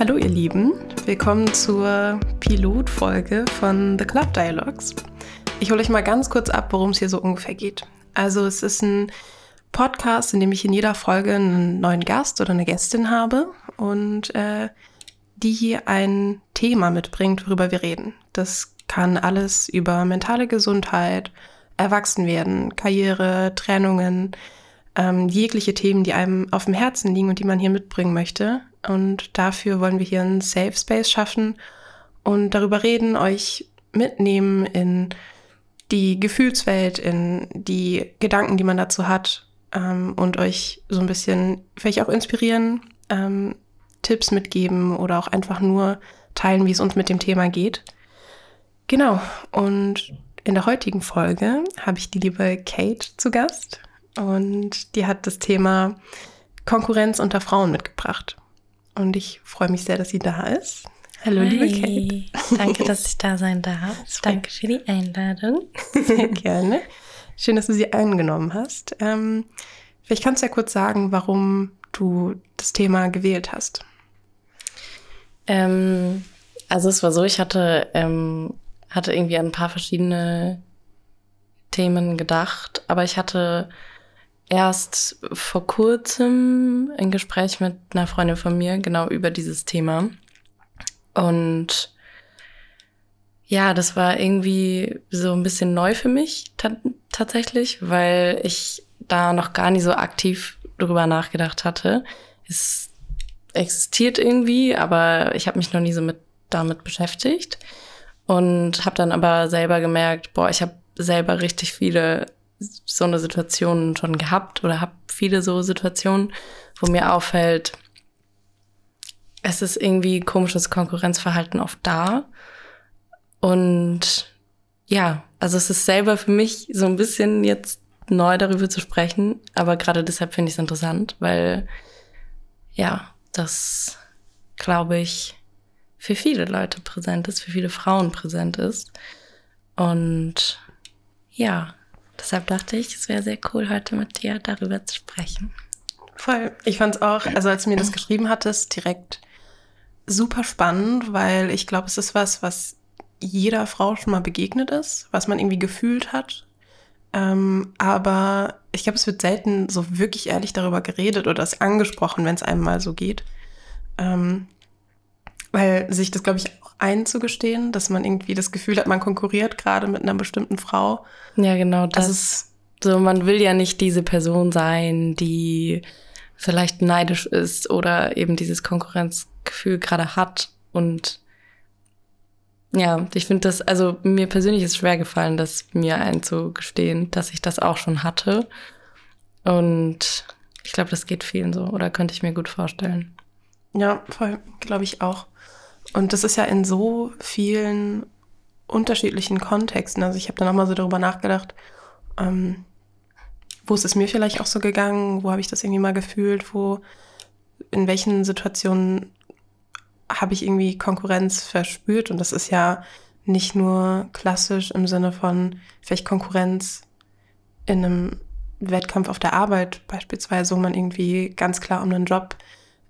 Hallo ihr Lieben, willkommen zur Pilotfolge von The Club Dialogues. Ich hole euch mal ganz kurz ab, worum es hier so ungefähr geht. Also es ist ein Podcast, in dem ich in jeder Folge einen neuen Gast oder eine Gästin habe und äh, die hier ein Thema mitbringt, worüber wir reden. Das kann alles über mentale Gesundheit, Erwachsenwerden, Karriere, Trennungen, ähm, jegliche Themen, die einem auf dem Herzen liegen und die man hier mitbringen möchte. Und dafür wollen wir hier einen Safe Space schaffen und darüber reden, euch mitnehmen in die Gefühlswelt, in die Gedanken, die man dazu hat ähm, und euch so ein bisschen vielleicht auch inspirieren, ähm, Tipps mitgeben oder auch einfach nur teilen, wie es uns mit dem Thema geht. Genau. Und in der heutigen Folge habe ich die liebe Kate zu Gast und die hat das Thema Konkurrenz unter Frauen mitgebracht. Und ich freue mich sehr, dass sie da ist. Hallo, Hi. liebe Kate. Danke, dass ich da sein darf. Danke für die Einladung. Sehr gerne. Schön, dass du sie angenommen hast. Ähm, vielleicht kannst du ja kurz sagen, warum du das Thema gewählt hast. Ähm, also es war so, ich hatte, ähm, hatte irgendwie an ein paar verschiedene Themen gedacht, aber ich hatte erst vor kurzem ein Gespräch mit einer Freundin von mir genau über dieses Thema. Und ja, das war irgendwie so ein bisschen neu für mich ta tatsächlich, weil ich da noch gar nicht so aktiv drüber nachgedacht hatte. Es existiert irgendwie, aber ich habe mich noch nie so mit damit beschäftigt und habe dann aber selber gemerkt, boah, ich habe selber richtig viele so eine Situation schon gehabt oder habe viele so Situationen, wo mir auffällt, es ist irgendwie komisches Konkurrenzverhalten oft da. Und ja, also es ist selber für mich so ein bisschen jetzt neu darüber zu sprechen, aber gerade deshalb finde ich es interessant, weil ja, das glaube ich für viele Leute präsent ist, für viele Frauen präsent ist. Und ja, deshalb dachte ich, es wäre sehr cool, heute mit dir darüber zu sprechen. Voll. Ich fand es auch, also als du mir das geschrieben hattest, direkt super spannend, weil ich glaube, es ist was, was jeder Frau schon mal begegnet ist, was man irgendwie gefühlt hat. Ähm, aber ich glaube, es wird selten so wirklich ehrlich darüber geredet oder es angesprochen, wenn es einem mal so geht. Ähm, weil sich das, glaube ich, auch einzugestehen, dass man irgendwie das Gefühl hat, man konkurriert gerade mit einer bestimmten Frau. Ja, genau das. Ist so, man will ja nicht diese Person sein, die vielleicht neidisch ist oder eben dieses Konkurrenzgefühl gerade hat. Und ja, ich finde das, also mir persönlich ist schwer gefallen, das mir einzugestehen, dass ich das auch schon hatte. Und ich glaube, das geht vielen so oder könnte ich mir gut vorstellen. Ja, voll, glaube ich auch. Und das ist ja in so vielen unterschiedlichen Kontexten. Also ich habe da nochmal so darüber nachgedacht, ähm, wo ist es mir vielleicht auch so gegangen, wo habe ich das irgendwie mal gefühlt, wo, in welchen Situationen habe ich irgendwie Konkurrenz verspürt. Und das ist ja nicht nur klassisch im Sinne von vielleicht Konkurrenz in einem Wettkampf auf der Arbeit beispielsweise, wo man irgendwie ganz klar um einen Job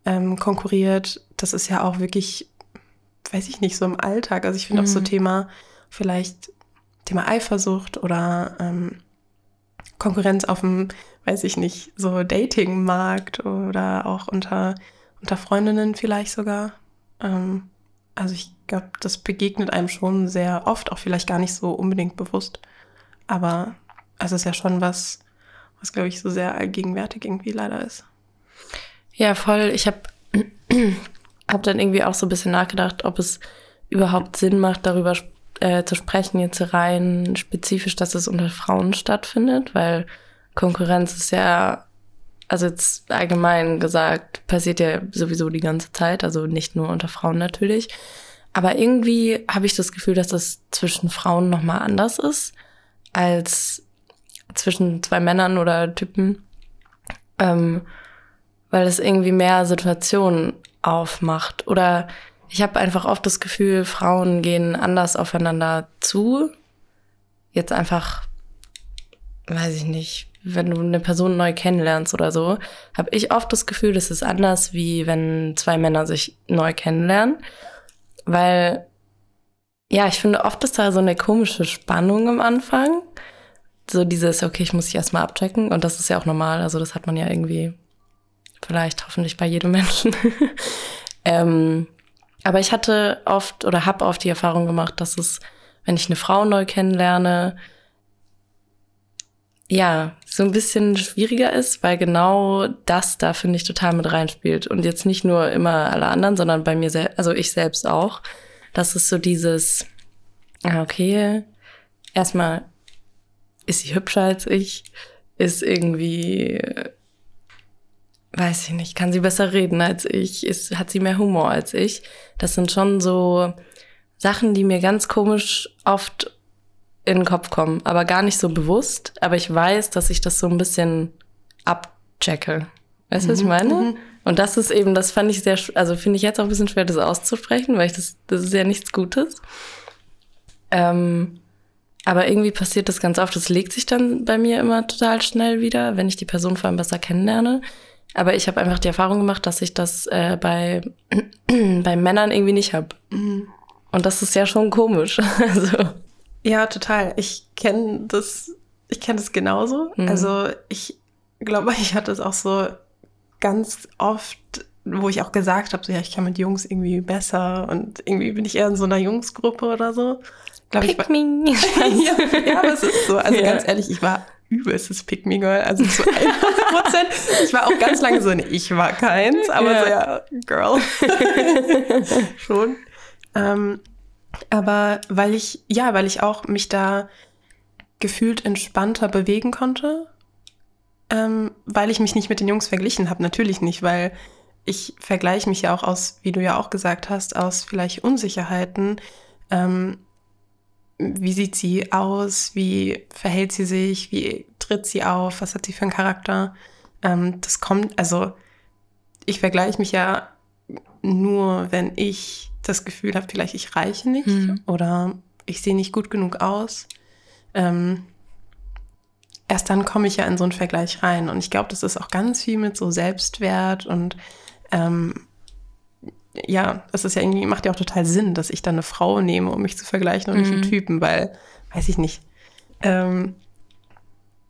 ähm, konkurriert. Das ist ja auch wirklich weiß ich nicht, so im Alltag. Also ich finde mhm. auch so mhm. Thema, vielleicht Thema Eifersucht oder ähm, Konkurrenz auf dem, weiß ich nicht, so Datingmarkt oder auch unter, unter Freundinnen vielleicht sogar. Ähm, also ich glaube, das begegnet einem schon sehr oft, auch vielleicht gar nicht so unbedingt bewusst. Aber es ist ja schon was, was glaube ich so sehr allgegenwärtig irgendwie leider ist. Ja, voll. Ich habe habe dann irgendwie auch so ein bisschen nachgedacht, ob es überhaupt Sinn macht, darüber äh, zu sprechen, jetzt rein spezifisch, dass es unter Frauen stattfindet, weil Konkurrenz ist ja, also jetzt allgemein gesagt, passiert ja sowieso die ganze Zeit, also nicht nur unter Frauen natürlich. Aber irgendwie habe ich das Gefühl, dass das zwischen Frauen nochmal anders ist als zwischen zwei Männern oder Typen. Ähm, weil es irgendwie mehr Situationen aufmacht. Oder ich habe einfach oft das Gefühl, Frauen gehen anders aufeinander zu. Jetzt einfach, weiß ich nicht, wenn du eine Person neu kennenlernst oder so, habe ich oft das Gefühl, das ist anders, wie wenn zwei Männer sich neu kennenlernen. Weil, ja, ich finde, oft ist da so eine komische Spannung am Anfang. So dieses, okay, ich muss dich erstmal abchecken. Und das ist ja auch normal. Also das hat man ja irgendwie vielleicht hoffentlich bei jedem Menschen. ähm, aber ich hatte oft oder habe oft die Erfahrung gemacht, dass es, wenn ich eine Frau neu kennenlerne, ja, so ein bisschen schwieriger ist, weil genau das da finde ich total mit reinspielt. Und jetzt nicht nur immer alle anderen, sondern bei mir selbst, also ich selbst auch. Das ist so dieses, ah, okay, erstmal ist sie hübscher als ich, ist irgendwie, weiß ich nicht, kann sie besser reden als ich, ist, hat sie mehr Humor als ich. Das sind schon so Sachen, die mir ganz komisch oft in den Kopf kommen, aber gar nicht so bewusst. Aber ich weiß, dass ich das so ein bisschen abchecke. Weißt du, mhm. was ich mhm, meine? Mhm. Und das ist eben, das fand ich sehr, also finde ich jetzt auch ein bisschen schwer, das auszusprechen, weil ich das, das ist ja nichts Gutes. Ähm, aber irgendwie passiert das ganz oft. Das legt sich dann bei mir immer total schnell wieder, wenn ich die Person vor allem besser kennenlerne. Aber ich habe einfach die Erfahrung gemacht, dass ich das äh, bei, bei Männern irgendwie nicht habe. Mhm. Und das ist ja schon komisch. also. Ja, total. Ich kenne das, ich kenne das genauso. Mhm. Also ich glaube, ich hatte es auch so ganz oft, wo ich auch gesagt habe, so ja, ich kann mit Jungs irgendwie besser und irgendwie bin ich eher in so einer Jungsgruppe oder so. Glaub, Pick ich war, me. ja, ja, aber es ist so. Also ja. ganz ehrlich, ich war übelstes Pick Me Girl, also zu 100 Prozent. Ich war auch ganz lange so, nee, ich war keins, aber ja. so ja, Girl. Schon. Ähm, aber weil ich, ja, weil ich auch mich da gefühlt entspannter bewegen konnte, ähm, weil ich mich nicht mit den Jungs verglichen habe. Natürlich nicht, weil ich vergleiche mich ja auch aus, wie du ja auch gesagt hast, aus vielleicht Unsicherheiten. Ähm, wie sieht sie aus? Wie verhält sie sich? Wie tritt sie auf? Was hat sie für einen Charakter? Ähm, das kommt, also ich vergleiche mich ja nur, wenn ich das Gefühl habe, vielleicht ich reiche nicht mhm. oder ich sehe nicht gut genug aus. Ähm, erst dann komme ich ja in so einen Vergleich rein. Und ich glaube, das ist auch ganz viel mit so Selbstwert und ähm, ja, es ist ja irgendwie, macht ja auch total Sinn, dass ich dann eine Frau nehme, um mich zu vergleichen und mhm. nicht einen mhm. Typen, weil, weiß ich nicht. Ähm,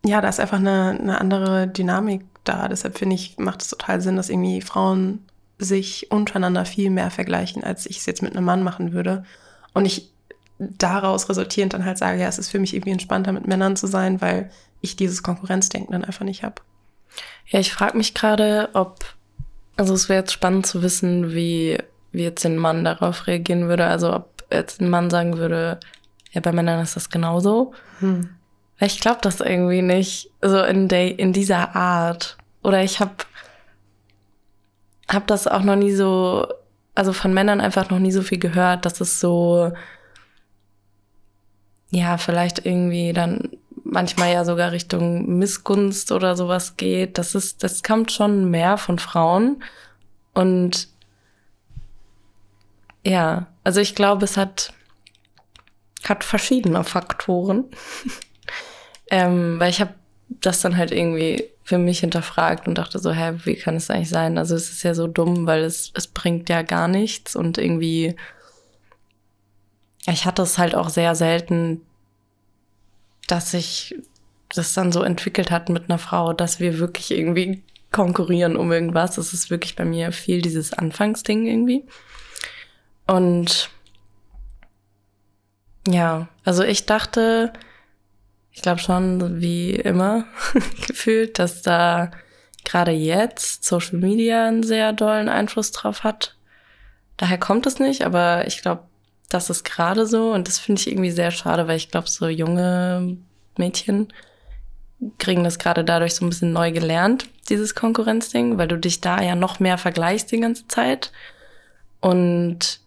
ja, da ist einfach eine, eine andere Dynamik da. Deshalb finde ich, macht es total Sinn, dass irgendwie Frauen sich untereinander viel mehr vergleichen, als ich es jetzt mit einem Mann machen würde. Und ich daraus resultierend dann halt sage, ja, es ist für mich irgendwie entspannter, mit Männern zu sein, weil ich dieses Konkurrenzdenken dann einfach nicht habe. Ja, ich frage mich gerade, ob, also es wäre jetzt spannend zu wissen, wie, wie jetzt ein Mann darauf reagieren würde. Also ob jetzt ein Mann sagen würde, ja, bei Männern ist das genauso. Hm. Ich glaube das irgendwie nicht. So in, der, in dieser Art. Oder ich habe hab das auch noch nie so, also von Männern einfach noch nie so viel gehört, dass es so, ja, vielleicht irgendwie dann manchmal ja sogar Richtung Missgunst oder sowas geht. Das ist, das kommt schon mehr von Frauen. Und ja, also ich glaube, es hat, hat verschiedene Faktoren. ähm, weil ich habe das dann halt irgendwie für mich hinterfragt und dachte so, hä, wie kann es eigentlich sein? Also es ist ja so dumm, weil es, es bringt ja gar nichts und irgendwie, ich hatte es halt auch sehr selten, dass sich das dann so entwickelt hat mit einer Frau, dass wir wirklich irgendwie konkurrieren um irgendwas. Das ist wirklich bei mir viel dieses Anfangsding irgendwie. Und ja, also ich dachte, ich glaube schon, wie immer gefühlt, dass da gerade jetzt Social Media einen sehr dollen Einfluss drauf hat. Daher kommt es nicht, aber ich glaube, das ist gerade so und das finde ich irgendwie sehr schade, weil ich glaube, so junge Mädchen kriegen das gerade dadurch so ein bisschen neu gelernt, dieses Konkurrenzding, weil du dich da ja noch mehr vergleichst die ganze Zeit. Und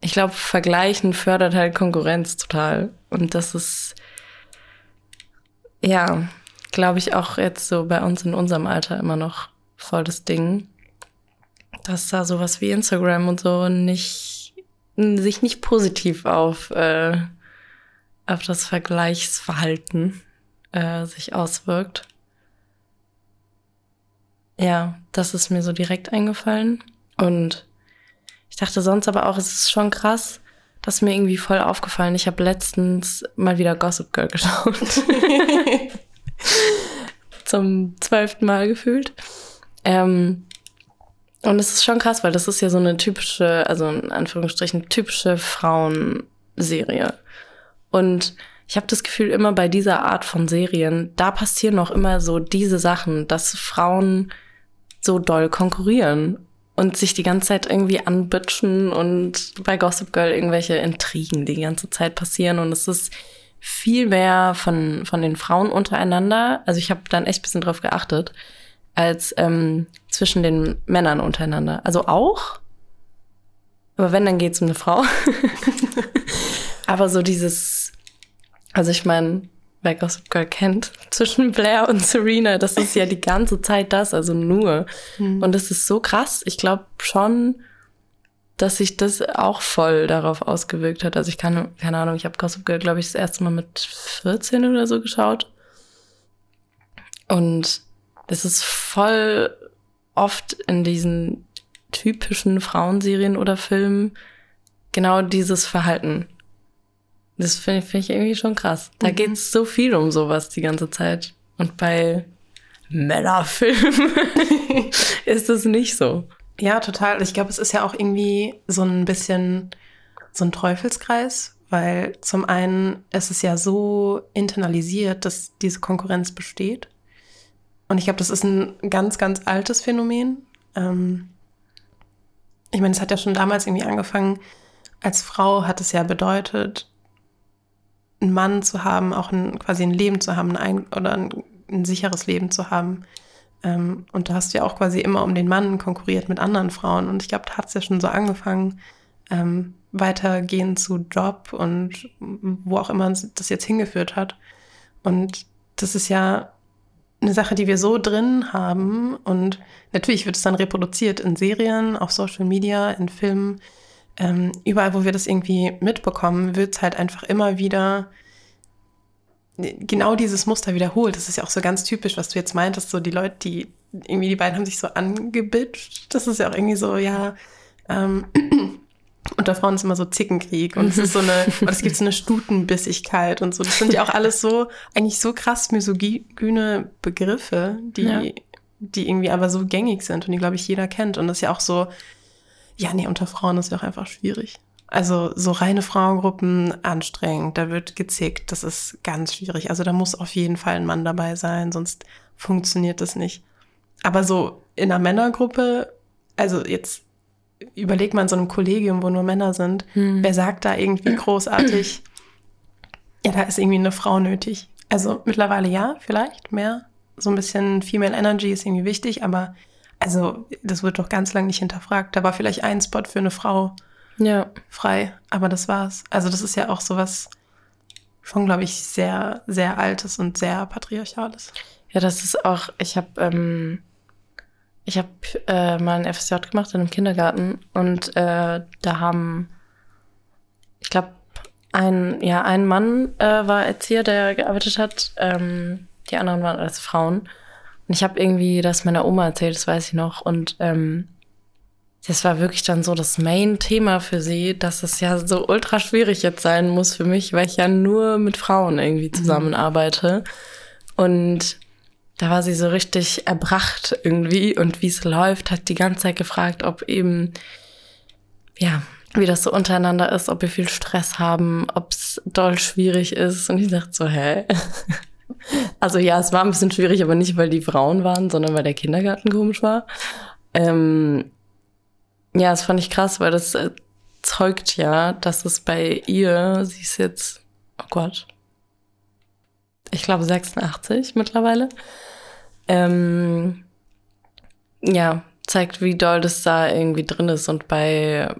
ich glaube, Vergleichen fördert halt Konkurrenz total. Und das ist, ja, glaube ich auch jetzt so bei uns in unserem Alter immer noch voll das Ding, dass da sowas wie Instagram und so nicht, sich nicht positiv auf, äh, auf das Vergleichsverhalten äh, sich auswirkt. Ja, das ist mir so direkt eingefallen. Und ich dachte sonst aber auch, es ist schon krass, das ist mir irgendwie voll aufgefallen. Ich habe letztens mal wieder Gossip Girl geschaut. Zum zwölften Mal gefühlt. Ähm, und es ist schon krass, weil das ist ja so eine typische, also in Anführungsstrichen typische Frauenserie. Und ich habe das Gefühl, immer bei dieser Art von Serien, da passieren noch immer so diese Sachen, dass Frauen so doll konkurrieren und sich die ganze Zeit irgendwie anbitschen und bei Gossip Girl irgendwelche Intrigen die ganze Zeit passieren und es ist viel mehr von, von den Frauen untereinander. Also ich habe dann echt bisschen drauf geachtet, als ähm, zwischen den Männern untereinander. Also auch, aber wenn, dann geht's um eine Frau. aber so dieses, also ich meine, wer Gossip Girl kennt, zwischen Blair und Serena, das ist ja die ganze Zeit das, also nur. Mhm. Und das ist so krass. Ich glaube schon, dass sich das auch voll darauf ausgewirkt hat. Also ich kann, keine Ahnung, ich habe Gossip Girl, glaube ich, das erste Mal mit 14 oder so geschaut. Und es ist voll oft in diesen typischen Frauenserien oder Filmen genau dieses Verhalten. Das finde find ich irgendwie schon krass. Da mhm. geht es so viel um sowas die ganze Zeit. Und bei Männerfilmen ist es nicht so. Ja, total. Ich glaube, es ist ja auch irgendwie so ein bisschen so ein Teufelskreis, weil zum einen ist es ja so internalisiert, dass diese Konkurrenz besteht. Und ich glaube, das ist ein ganz, ganz altes Phänomen. Ähm ich meine, es hat ja schon damals irgendwie angefangen. Als Frau hat es ja bedeutet, einen Mann zu haben, auch ein, quasi ein Leben zu haben, ein, oder ein, ein sicheres Leben zu haben. Ähm, und da hast du ja auch quasi immer um den Mann konkurriert mit anderen Frauen. Und ich glaube, da hat es ja schon so angefangen, ähm, weitergehen zu Job und wo auch immer das jetzt hingeführt hat. Und das ist ja eine Sache, die wir so drin haben. Und natürlich wird es dann reproduziert in Serien, auf Social Media, in Filmen. Ähm, überall, wo wir das irgendwie mitbekommen, wird es halt einfach immer wieder genau dieses Muster wiederholt. Das ist ja auch so ganz typisch, was du jetzt meintest, so die Leute, die irgendwie, die beiden haben sich so angebitscht. Das ist ja auch irgendwie so, ja, ähm, unter Frauen ist immer so Zickenkrieg und es ist so eine, und es gibt so eine Stutenbissigkeit und so. Das sind ja auch alles so, eigentlich so krass misogyne Begriffe, die, ja. die irgendwie aber so gängig sind und die, glaube ich, jeder kennt. Und das ist ja auch so, ja, nee, unter Frauen ist ja auch einfach schwierig. Also so reine Frauengruppen anstrengend, da wird gezickt, das ist ganz schwierig. Also da muss auf jeden Fall ein Mann dabei sein, sonst funktioniert das nicht. Aber so in einer Männergruppe, also jetzt überleg mal in so einem Kollegium, wo nur Männer sind, hm. wer sagt da irgendwie großartig, ja, da ist irgendwie eine Frau nötig. Also mittlerweile ja, vielleicht mehr. So ein bisschen Female Energy ist irgendwie wichtig, aber also das wird doch ganz lange nicht hinterfragt. Da war vielleicht ein Spot für eine Frau ja. frei, aber das war's. Also das ist ja auch sowas schon, glaube ich, sehr, sehr altes und sehr patriarchales. Ja, das ist auch, ich habe ähm, ich habe äh, mal ein FSJ gemacht in einem Kindergarten und äh, da haben, ich glaube, ein, ja, ein Mann äh, war Erzieher, der gearbeitet hat. Ähm, die anderen waren alles Frauen. Und ich habe irgendwie das meiner Oma erzählt, das weiß ich noch. Und ähm, das war wirklich dann so das Main-Thema für sie, dass es ja so ultra schwierig jetzt sein muss für mich, weil ich ja nur mit Frauen irgendwie mhm. zusammenarbeite. Mhm. Und da war sie so richtig erbracht irgendwie und wie es läuft, hat die ganze Zeit gefragt, ob eben, ja, wie das so untereinander ist, ob wir viel Stress haben, ob es doll schwierig ist. Und ich dachte so, hä? Also ja, es war ein bisschen schwierig, aber nicht, weil die Frauen waren, sondern weil der Kindergarten komisch war. Ähm, ja, das fand ich krass, weil das äh, zeugt ja, dass es bei ihr, sie ist jetzt, oh Gott, ich glaube 86 mittlerweile, ähm, ja, zeigt, wie doll das da irgendwie drin ist und bei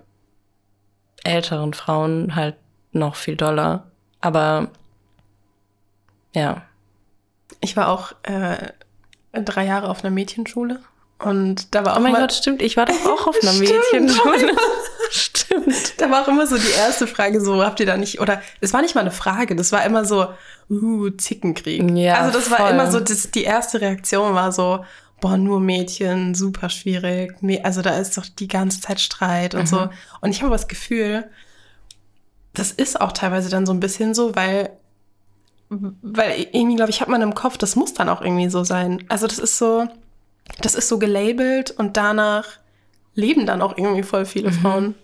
älteren Frauen halt noch viel doller. Aber ja, ich war auch äh, drei Jahre auf einer Mädchenschule und da war auch Oh mein Gott, stimmt, ich war doch auch auf einer Mädchenschule. stimmt. da war auch immer so die erste Frage so, habt ihr da nicht, oder es war nicht mal eine Frage, das war immer so, uh, Zickenkrieg. Ja, also das war voll. immer so, das, die erste Reaktion war so, boah, nur Mädchen, super schwierig. Also da ist doch die ganze Zeit Streit und so. Und ich habe das Gefühl, das ist auch teilweise dann so ein bisschen so, weil, weil irgendwie, glaube ich, hat man im Kopf, das muss dann auch irgendwie so sein. Also das ist so, das ist so gelabelt und danach leben dann auch irgendwie voll viele Frauen.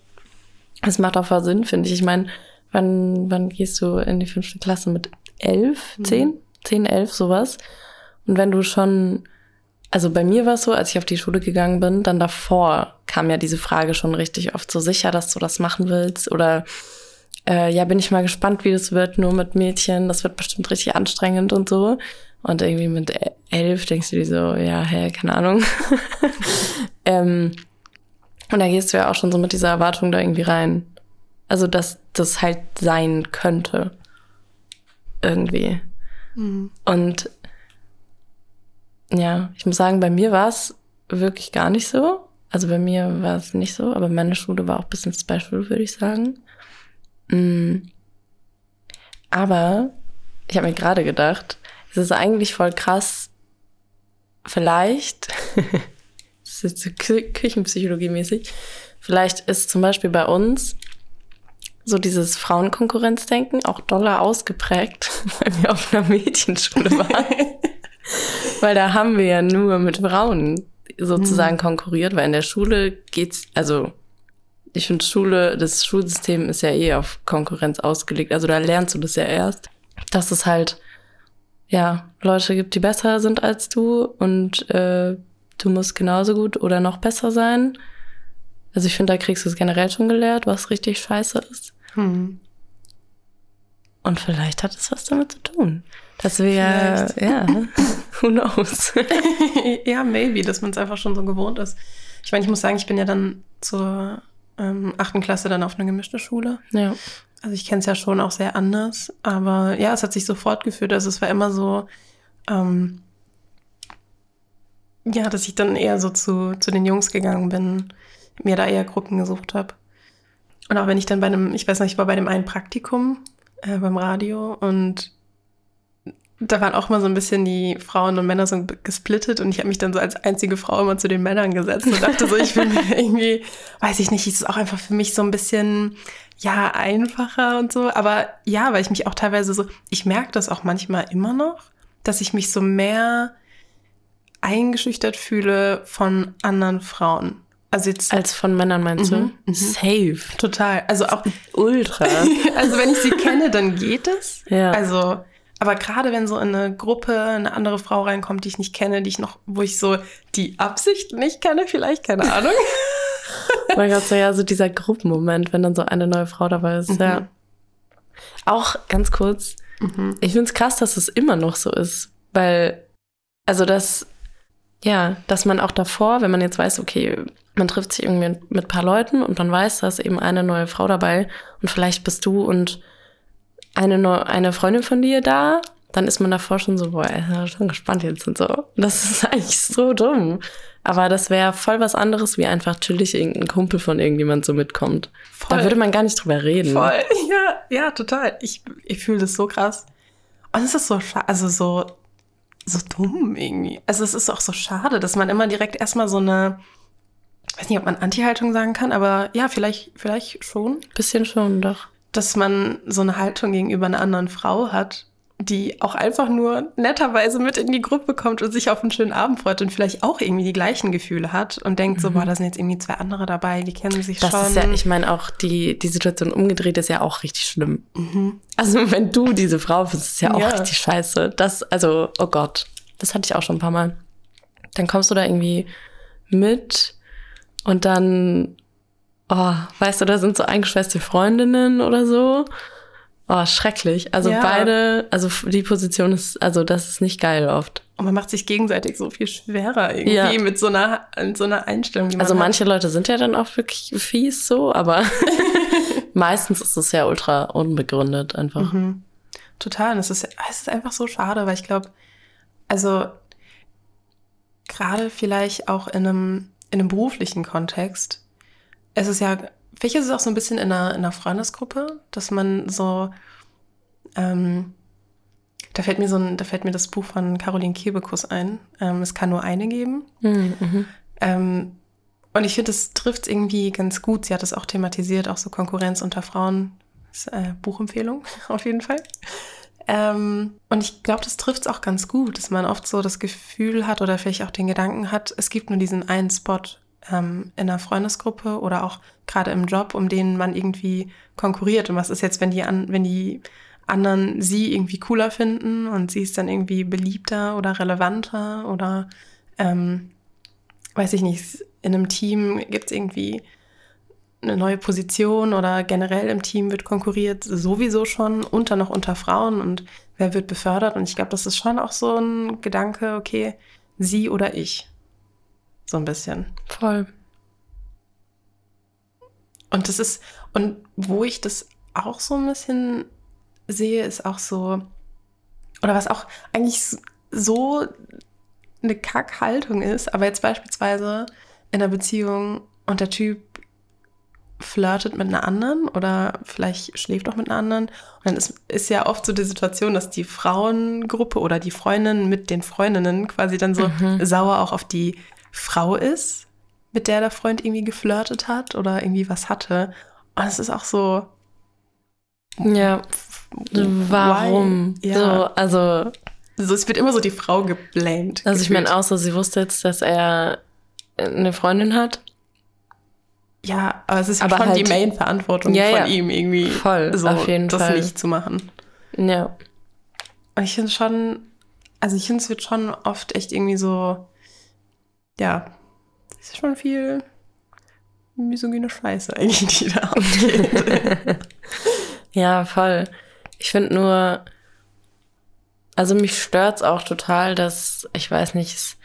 Das macht auch voll Sinn, finde ich. Ich meine, wann, wann gehst du in die fünfte Klasse mit elf, zehn, zehn, elf, sowas? Und wenn du schon, also bei mir war es so, als ich auf die Schule gegangen bin, dann davor kam ja diese Frage schon richtig oft so sicher, dass du das machen willst oder äh, ja, bin ich mal gespannt, wie das wird, nur mit Mädchen, das wird bestimmt richtig anstrengend und so. Und irgendwie mit e- elf denkst du dir so, ja, hä, keine Ahnung. ähm, und da gehst du ja auch schon so mit dieser Erwartung da irgendwie rein. Also, dass das halt sein könnte. Irgendwie. Und ja, ich muss sagen, bei mir war es wirklich gar nicht so. Also bei mir war es nicht so, aber meine Schule war auch ein bisschen Special, würde ich sagen. Mm. Aber ich habe mir gerade gedacht, es ist eigentlich voll krass, vielleicht, ist jetzt so Kü Küchenpsychologie-mäßig, vielleicht ist zum Beispiel bei uns so dieses Frauenkonkurrenzdenken auch doller ausgeprägt, weil wir auf einer Mädchenschule waren. weil da haben wir ja nur mit Frauen sozusagen konkurriert, weil in der Schule geht's, also ich finde Schule, das Schulsystem ist ja eh auf Konkurrenz ausgelegt. Also da lernst du das ja erst, dass es halt ja Leute gibt, die besser sind als du und äh, du musst genauso gut oder noch besser sein. Also ich finde, da kriegst du es generell schon gelehrt, was richtig scheiße ist. Hm. Und vielleicht hat es was damit zu tun. Dass wir ja, Vielleicht. ja, who knows. ja, maybe, dass man es einfach schon so gewohnt ist. Ich meine, ich muss sagen, ich bin ja dann zur ähm, achten Klasse dann auf eine gemischte Schule. ja. Also ich kenne es ja schon auch sehr anders, aber ja, es hat sich so fortgeführt. Also es war immer so, ähm, ja, dass ich dann eher so zu, zu den Jungs gegangen bin, mir da eher Gruppen gesucht habe. Und auch wenn ich dann bei einem, ich weiß nicht, ich war bei dem einen Praktikum äh, beim Radio und da waren auch mal so ein bisschen die Frauen und Männer so gesplittet und ich habe mich dann so als einzige Frau immer zu den Männern gesetzt und dachte so, ich mir irgendwie, weiß ich nicht, ist es auch einfach für mich so ein bisschen, ja, einfacher und so. Aber ja, weil ich mich auch teilweise so, ich merke das auch manchmal immer noch, dass ich mich so mehr eingeschüchtert fühle von anderen Frauen. Also jetzt Als von Männern meinst Mhm, du? mhm. Safe. total. Also auch, Ultra. also wenn ich sie kenne, dann geht es. Ja. Also, aber gerade wenn so in eine Gruppe eine andere Frau reinkommt, die ich nicht kenne, die ich noch, wo ich so die Absicht nicht kenne, vielleicht, keine Ahnung. mein Gott, so ja, so dieser Gruppenmoment, wenn dann so eine neue Frau dabei ist. Ja. Auch ganz kurz, Mhm. ich finde es krass, dass es immer noch so ist. Weil, also das, ja, dass man auch davor, wenn man jetzt weiß, okay, man trifft sich irgendwie mit ein paar Leuten und man weiß, da ist eben eine neue Frau dabei und vielleicht bist du und eine, neu, eine Freundin von dir da, dann ist man davor schon so, boah, schon gespannt jetzt und so. Das ist eigentlich so dumm. Aber das wäre voll was anderes, wie einfach chillig irgendein Kumpel von irgendjemand so mitkommt. Voll. Da würde man gar nicht drüber reden. Voll, ja, ja, total. Ich, ich fühle das so krass. Und es ist so, also so, so dumm irgendwie. Also es ist auch so schade, dass man immer direkt erstmal so eine, weiß nicht, ob man Anti-Haltung sagen kann, aber ja, vielleicht, vielleicht schon, Bisschen schon, doch. dass man so eine Haltung gegenüber einer anderen Frau hat, die auch einfach nur netterweise mit in die Gruppe kommt und sich auf einen schönen Abend freut und vielleicht auch irgendwie die gleichen Gefühle hat und denkt so, boah, da sind jetzt irgendwie zwei andere dabei, die kennen sich Mhm. Das schon. ist ja, ich meine, auch die, die Situation umgedreht ist ja auch richtig schlimm. Mhm. Also, wenn du diese Frau bist, ist ja auch Ja. richtig scheiße. Das, also, oh Gott, das hatte ich auch schon ein paar Mal. Dann kommst du da irgendwie mit und dann, oh, weißt du, da sind so eingeschweißte Freundinnen oder so. Oh, schrecklich. Also Ja. beide, also die Position ist, also das ist nicht geil oft. Und man macht sich gegenseitig so viel schwerer irgendwie Ja. mit so einer, mit so einer Einstellung. Man Also hat. manche Leute sind ja dann auch wirklich fies so, aber meistens ist es ja ultra unbegründet einfach. Mhm. Total. Und es ist, es ist einfach so schade, weil ich glaube, also gerade vielleicht auch in einem, in einem beruflichen Kontext, es ist ja vielleicht ist es auch so ein bisschen in einer, in einer Freundesgruppe, dass man so, ähm, da fällt mir so ein, da fällt mir das Buch von Caroline Kebekus ein. Ähm, es kann nur eine geben. Mhm. Ähm, und ich finde, das trifft irgendwie ganz gut. Sie hat es auch thematisiert, auch so Konkurrenz unter Frauen. Ist, äh, Buchempfehlung auf jeden Fall. Ähm, und ich glaube, das trifft es auch ganz gut, dass man oft so das Gefühl hat oder vielleicht auch den Gedanken hat, es gibt nur diesen einen Spot ähm, in einer Freundesgruppe oder auch gerade im Job, um den man irgendwie konkurriert. Und was ist jetzt, wenn die, an, wenn die anderen sie irgendwie cooler finden und sie ist dann irgendwie beliebter oder relevanter oder ähm, weiß ich nicht, in einem Team gibt es irgendwie eine neue Position oder generell im Team wird konkurriert sowieso schon unter noch unter Frauen und wer wird befördert und ich glaube, das ist schon auch so ein Gedanke, okay, sie oder ich. So ein bisschen. Voll. Und das ist, und wo ich das auch so ein bisschen sehe, ist auch so, oder was auch eigentlich so eine Kackhaltung ist, aber jetzt beispielsweise in einer Beziehung und der Typ flirtet mit einer anderen oder vielleicht schläft auch mit einer anderen. Und dann ist, ist ja oft so die Situation, dass die Frauengruppe oder die Freundin mit den Freundinnen quasi dann so mhm. sauer auch auf die Frau ist, mit der der Freund irgendwie geflirtet hat oder irgendwie was hatte. Und es ist auch so. Ja. Warum? Ja. So, also. So, es wird immer so die Frau geblamed. Also, ich meine so, sie wusste jetzt, dass er eine Freundin hat. Ja, aber es ist aber schon halt, die Main-Verantwortung ja, von ja, ihm irgendwie. Voll, so, auf jeden das Fall. nicht zu machen. Ja. Und ich finde schon, also ich finde, es wird schon oft echt irgendwie so, ja, es ist schon viel misogyne Scheiße eigentlich, die da abgeht. ja, voll. Ich finde nur, also mich stört es auch total, dass, ich weiß nicht, es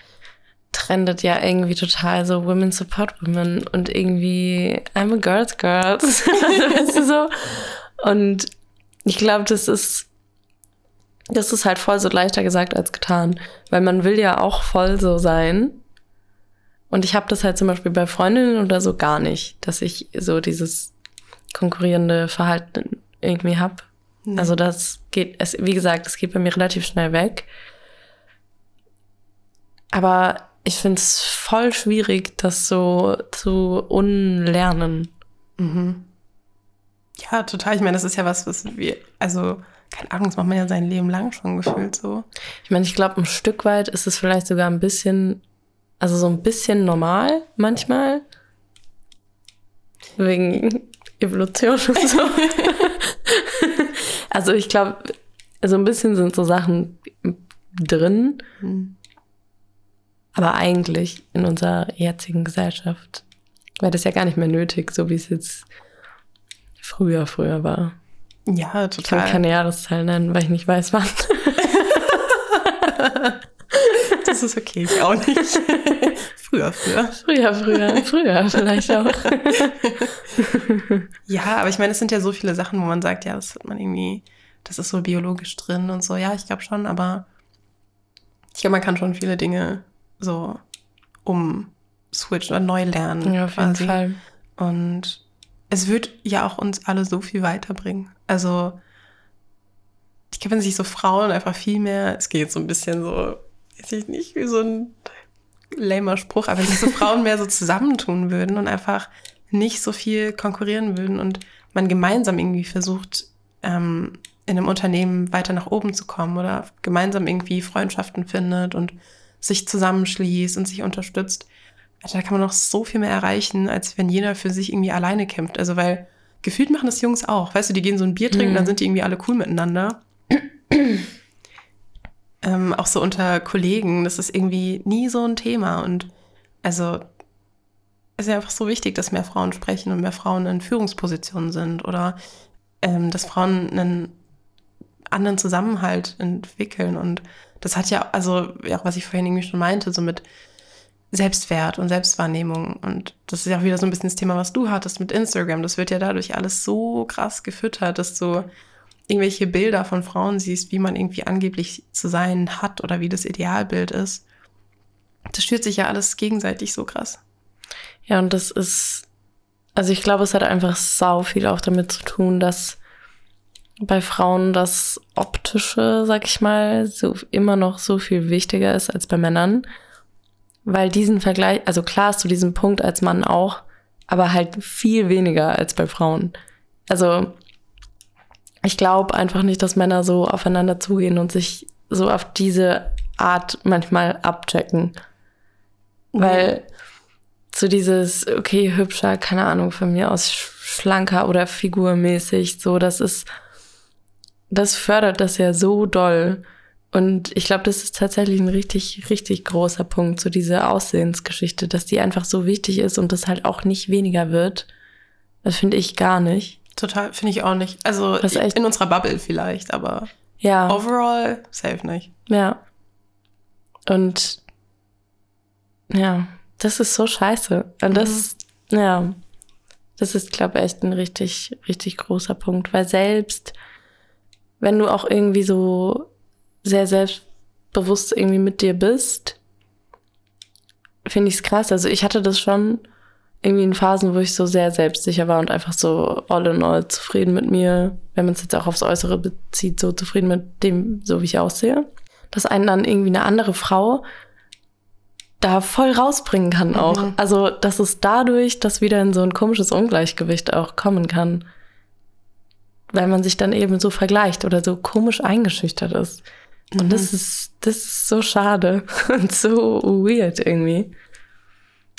trendet ja irgendwie total so Women Support Women und irgendwie I'm a Girls Girls. weißt du so? Und ich glaube, das ist, das ist halt voll so leichter gesagt als getan. Weil man will ja auch voll so sein. Und ich habe das halt zum Beispiel bei Freundinnen oder so gar nicht, dass ich so dieses konkurrierende Verhalten irgendwie hab. Mhm. Also das geht, es, wie gesagt, es geht bei mir relativ schnell weg. Aber ich finde es voll schwierig, das so zu unlernen. Mhm. Ja, total. Ich meine, das ist ja was, was wir, also, keine Ahnung, das macht man ja sein Leben lang schon gefühlt so. Ich meine, ich glaube, ein Stück weit ist es vielleicht sogar ein bisschen, also so ein bisschen normal manchmal. Wegen Evolution und so. also ich glaube, so ein bisschen sind so Sachen drin. Mhm. Aber eigentlich in unserer jetzigen Gesellschaft wäre das ja gar nicht mehr nötig, so wie es jetzt früher, früher war. Ja, total. Ich kann keine Jahreszahl nennen, weil ich nicht weiß, wann. das ist okay, ich auch nicht. früher, früher. Früher, früher, früher vielleicht auch. ja, aber ich meine, es sind ja so viele Sachen, wo man sagt, ja, das hat man irgendwie, das ist so biologisch drin und so. Ja, ich glaube schon, aber ich glaube, man kann schon viele Dinge so umswitchen oder neu lernen. Ja, auf quasi. jeden Fall. Und es wird ja auch uns alle so viel weiterbringen. Also, ich glaube, wenn sich so Frauen einfach viel mehr, es geht jetzt so ein bisschen so, weiß ich nicht, wie so ein lamer Spruch, aber wenn sich so Frauen mehr so zusammentun würden und einfach nicht so viel konkurrieren würden und man gemeinsam irgendwie versucht, ähm, in einem Unternehmen weiter nach oben zu kommen oder gemeinsam irgendwie Freundschaften findet und sich zusammenschließt und sich unterstützt, da kann man noch so viel mehr erreichen, als wenn jeder für sich irgendwie alleine kämpft. Also weil gefühlt machen das Jungs auch. Weißt du, die gehen so ein Bier trinken, mhm. dann sind die irgendwie alle cool miteinander. Ähm, auch so unter Kollegen, das ist irgendwie nie so ein Thema. Und also es ist ja einfach so wichtig, dass mehr Frauen sprechen und mehr Frauen in Führungspositionen sind oder ähm, dass Frauen einen anderen Zusammenhalt entwickeln und das hat ja, also ja, was ich vorhin irgendwie schon meinte, so mit Selbstwert und Selbstwahrnehmung. Und das ist ja auch wieder so ein bisschen das Thema, was du hattest mit Instagram. Das wird ja dadurch alles so krass gefüttert, dass du irgendwelche Bilder von Frauen siehst, wie man irgendwie angeblich zu sein hat oder wie das Idealbild ist. Das stört sich ja alles gegenseitig so krass. Ja, und das ist, Also ich glaube, es hat einfach sau viel auch damit zu tun, dass bei Frauen das Optische, sag ich mal, so immer noch so viel wichtiger ist als bei Männern. Weil diesen Vergleich, also klar hast du diesen Punkt als Mann auch, aber halt viel weniger als bei Frauen. Also ich glaube einfach nicht, dass Männer so aufeinander zugehen und sich so auf diese Art manchmal abchecken. Mhm. Weil so dieses, okay, hübscher, keine Ahnung, von mir aus schlanker oder figurmäßig, so, das ist, das fördert das ja so doll. Und ich glaube, das ist tatsächlich ein richtig, richtig großer Punkt, so diese Aussehensgeschichte, dass die einfach so wichtig ist und das halt auch nicht weniger wird. Das finde ich gar nicht. Total, finde ich auch nicht. Also in unserer Bubble vielleicht, aber ja. overall safe nicht. Ja. Und ja, das ist so scheiße. Und das, mhm. ja, das ist, glaube ich, echt ein richtig, richtig großer Punkt. Weil selbst, wenn du auch irgendwie so sehr selbstbewusst irgendwie mit dir bist, finde ich es krass. Also ich hatte das schon irgendwie in Phasen, wo ich so sehr selbstsicher war und einfach so all in all zufrieden mit mir, wenn man es jetzt auch aufs Äußere bezieht, so zufrieden mit dem, so wie ich aussehe. Dass einen dann irgendwie eine andere Frau da voll rausbringen kann auch. Mhm. Also, dass es dadurch, dass wieder in so ein komisches Ungleichgewicht auch kommen kann. Weil man sich dann eben so vergleicht oder so komisch eingeschüchtert ist. Mhm. Und das mhm. ist, das ist so schade und so weird irgendwie.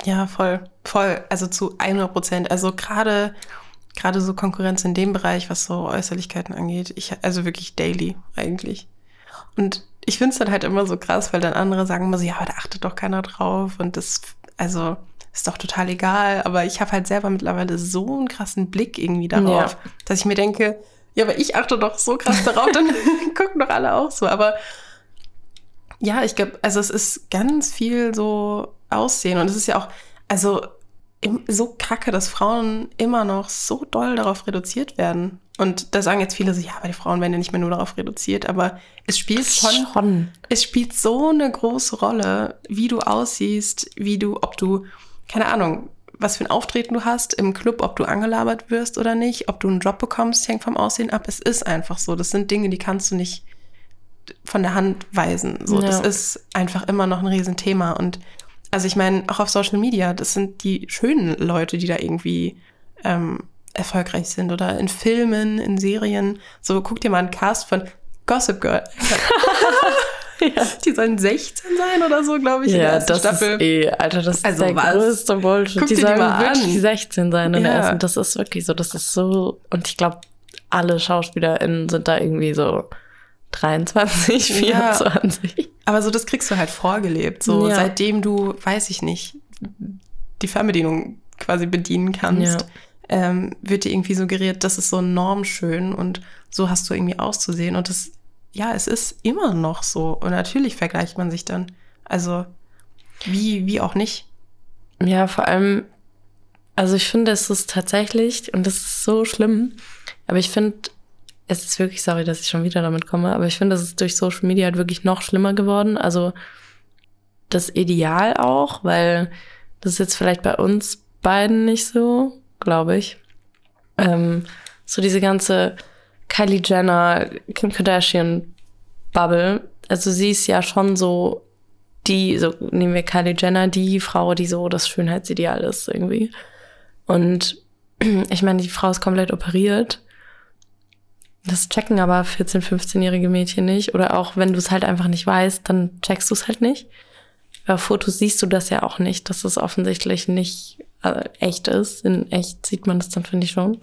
Ja, voll, voll. Also zu 100 Prozent. Also gerade, gerade so Konkurrenz in dem Bereich, was so Äußerlichkeiten angeht. Ich, also wirklich daily eigentlich. Und ich finde es dann halt immer so krass, weil dann andere sagen immer so, ja, aber da achtet doch keiner drauf. Und das, also, ist doch total egal. Aber ich habe halt selber mittlerweile so einen krassen Blick irgendwie darauf, ja. dass ich mir denke, ja, aber ich achte doch so krass darauf, dann gucken doch alle auch so. Aber ja, ich glaube, also es ist ganz viel so Aussehen und es ist ja auch, also so kacke, dass Frauen immer noch so doll darauf reduziert werden. Und da sagen jetzt viele so, ja, aber die Frauen werden ja nicht mehr nur darauf reduziert, aber es spielt schon, schon, es spielt so eine große Rolle, wie du aussiehst, wie du, ob du, keine Ahnung, was für ein Auftreten du hast im Club, ob du angelabert wirst oder nicht, ob du einen Job bekommst, hängt vom Aussehen ab. Es ist einfach so. Das sind Dinge, die kannst du nicht von der Hand weisen. So, ja. das ist einfach immer noch ein Riesenthema. Und also ich meine, auch auf Social Media, das sind die schönen Leute, die da irgendwie ähm, erfolgreich sind. Oder in Filmen, in Serien. So, guck dir mal einen Cast von Gossip Girl. ja. Die sollen 16 sein oder so, glaube ich. Ja, das Staffel. ist eh, Alter, das also ist der was? größte Bullshit. Guck die sollen wirklich an. 16 sein in ja. der ersten. Das ist wirklich so, das ist so, und ich glaube, alle SchauspielerInnen sind da irgendwie so 23, 24. Ja. Aber so, das kriegst du halt vorgelebt. So, ja. seitdem du, weiß ich nicht, die Fernbedienung quasi bedienen kannst, ja. ähm, wird dir irgendwie suggeriert, das ist so normschön und so hast du irgendwie auszusehen. Und das, ja, es ist immer noch so. Und natürlich vergleicht man sich dann. Also, wie, wie auch nicht. Ja, vor allem, also ich finde, es ist tatsächlich, und das ist so schlimm, aber ich finde, es ist wirklich, sorry, dass ich schon wieder damit komme, aber ich finde, es ist durch Social Media halt wirklich noch schlimmer geworden. Also das Ideal auch, weil das ist jetzt vielleicht bei uns beiden nicht so, glaube ich. Ähm, so diese ganze Kylie Jenner, Kim Kardashian Bubble. Also sie ist ja schon so die, so nehmen wir Kylie Jenner, die Frau, die so das Schönheitsideal ist irgendwie. Und ich meine, die Frau ist komplett operiert das checken aber 14-, 15-jährige Mädchen nicht. Oder auch wenn du es halt einfach nicht weißt, dann checkst du es halt nicht. Bei Fotos siehst du das ja auch nicht, dass es offensichtlich nicht äh, echt ist. In echt sieht man das dann, finde ich schon.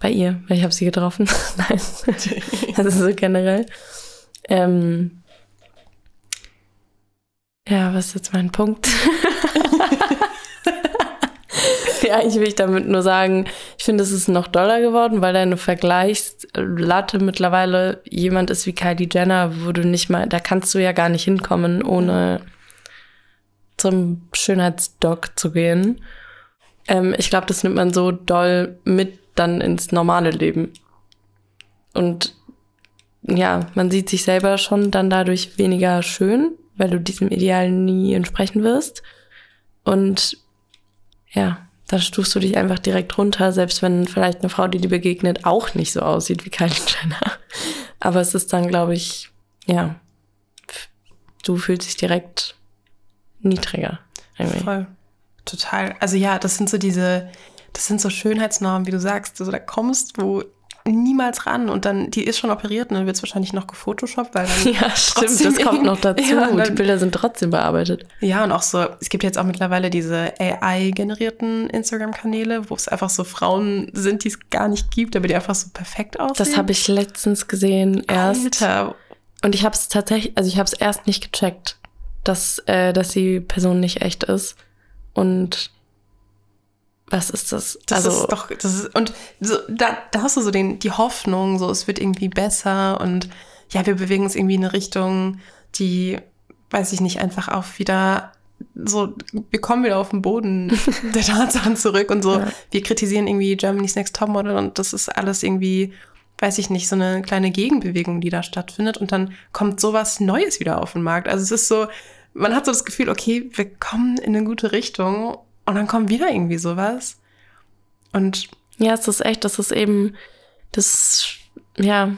Bei ihr, weil ich habe sie getroffen. Nein. also so generell. Ähm ja, was ist jetzt mein Punkt? ja, ich will damit nur sagen, ich finde, es ist noch doller geworden, weil deine Vergleichslatte mittlerweile jemand ist wie Kylie Jenner, wo du nicht mal, da kannst du ja gar nicht hinkommen, ohne zum Schönheitsdoc zu gehen. Ähm, ich glaube, das nimmt man so doll mit dann ins normale Leben. Und ja, man sieht sich selber schon dann dadurch weniger schön, weil du diesem Ideal nie entsprechen wirst. Und ja, dann stufst du dich einfach direkt runter, selbst wenn vielleicht eine Frau, die dir begegnet, auch nicht so aussieht wie Kylie Jenner. Aber es ist dann, glaube ich, ja, du fühlst dich direkt niedriger. Irgendwie. Voll. Total. Also ja, das sind so diese, das sind so Schönheitsnormen, wie du sagst. Also da kommst du niemals ran und dann, die ist schon operiert und dann wird es wahrscheinlich noch gefotoshoppt, weil dann. Ja, stimmt, das kommt noch dazu. Ja, dann, die Bilder sind trotzdem bearbeitet. Ja, und auch so, es gibt jetzt auch mittlerweile diese AI-generierten Instagram-Kanäle, wo es einfach so Frauen sind, die es gar nicht gibt, aber die einfach so perfekt aussehen. Das habe ich letztens gesehen erst. Alter. Und ich habe es tatsächlich, also ich habe es erst nicht gecheckt, dass, äh, dass die Person nicht echt ist. Und was ist das? Das also, ist doch, das ist, und so, da, da hast du so den, die Hoffnung, so es wird irgendwie besser und ja, wir bewegen uns irgendwie in eine Richtung, die, weiß ich nicht, einfach auch wieder so, wir kommen wieder auf den Boden der Tatsachen zurück und so, ja. wir kritisieren irgendwie Germany's Next Topmodel und das ist alles irgendwie, weiß ich nicht, so eine kleine Gegenbewegung, die da stattfindet und dann kommt sowas Neues wieder auf den Markt. Also es ist so, man hat so das Gefühl, okay, wir kommen in eine gute Richtung und dann kommt wieder irgendwie sowas. Und ja, es ist echt, das ist eben, das, ja,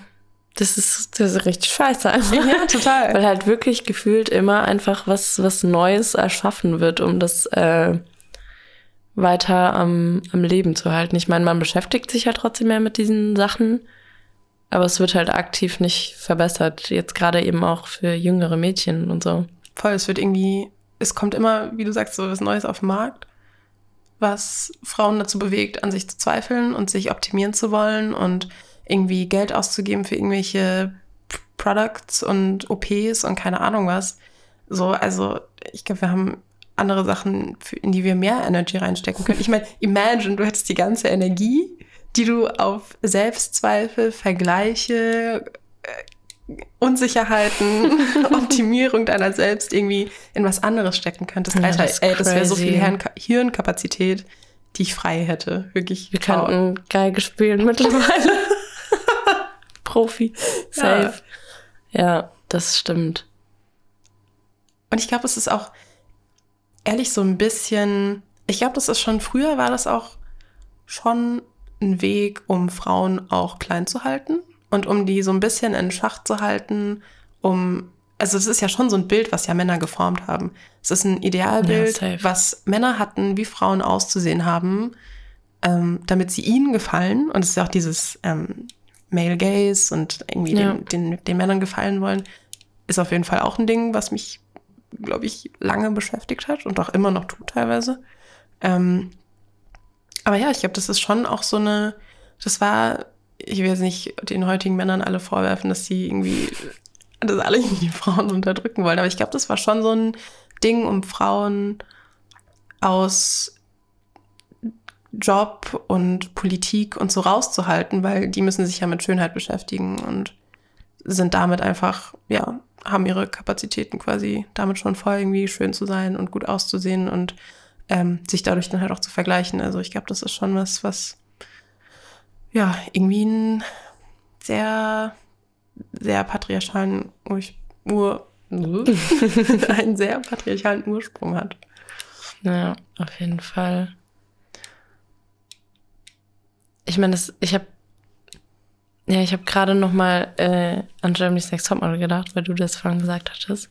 das ist, das ist richtig scheiße einfach. Ja, total. Weil halt wirklich gefühlt immer einfach was, was Neues erschaffen wird, um das äh, weiter am, am Leben zu halten. Ich meine, man beschäftigt sich ja trotzdem mehr mit diesen Sachen, aber es wird halt aktiv nicht verbessert. Jetzt gerade eben auch für jüngere Mädchen und so. Voll, es wird irgendwie, es kommt immer, wie du sagst, so was Neues auf den Markt was Frauen dazu bewegt, an sich zu zweifeln und sich optimieren zu wollen und irgendwie Geld auszugeben für irgendwelche Products und OPs und keine Ahnung was. So, also ich glaube, wir haben andere Sachen, in die wir mehr Energy reinstecken können. Ich meine, imagine, du hättest die ganze Energie, die du auf Selbstzweifel, Vergleiche, Unsicherheiten, Optimierung deiner selbst irgendwie in was anderes stecken könntest. Ja, Alter, das ey, das wäre so viel Hirn Hirnkapazität, die ich frei hätte. Wirklich. Wir wow. könnten Geige spielen mittlerweile. Profi. Safe. Ja. ja, das stimmt. Und ich glaube, es ist auch ehrlich so ein bisschen, ich glaube, das ist schon früher war das auch schon ein Weg, um Frauen auch klein zu halten und um die so ein bisschen in Schach zu halten, um, also es ist ja schon so ein Bild, was ja Männer geformt haben. Es ist ein Idealbild, ja, was Männer hatten, wie Frauen auszusehen haben, ähm, damit sie ihnen gefallen. Und es ist ja auch dieses ähm, Male Gaze und irgendwie ja. den, den, den Männern gefallen wollen, ist auf jeden Fall auch ein Ding, was mich, glaube ich, lange beschäftigt hat und auch immer noch tut teilweise. Ähm, aber ja, ich glaube, das ist schon auch so eine, das war ich will jetzt nicht den heutigen Männern alle vorwerfen, dass sie irgendwie, dass alle irgendwie Frauen unterdrücken wollen. Aber ich glaube, das war schon so ein Ding, um Frauen aus Job und Politik und so rauszuhalten, weil die müssen sich ja mit Schönheit beschäftigen und sind damit einfach, ja, haben ihre Kapazitäten quasi damit schon voll, irgendwie schön zu sein und gut auszusehen und ähm, sich dadurch dann halt auch zu vergleichen. Also ich glaube, das ist schon was, was ja, irgendwie einen sehr, sehr patriarchalen Ur, einen sehr patriarchalen Ursprung hat. Ja, auf jeden Fall. Ich meine, ich habe ja, ich habe gerade noch mal äh, an Germany's Next Topmodel gedacht, weil du das vorhin gesagt hattest.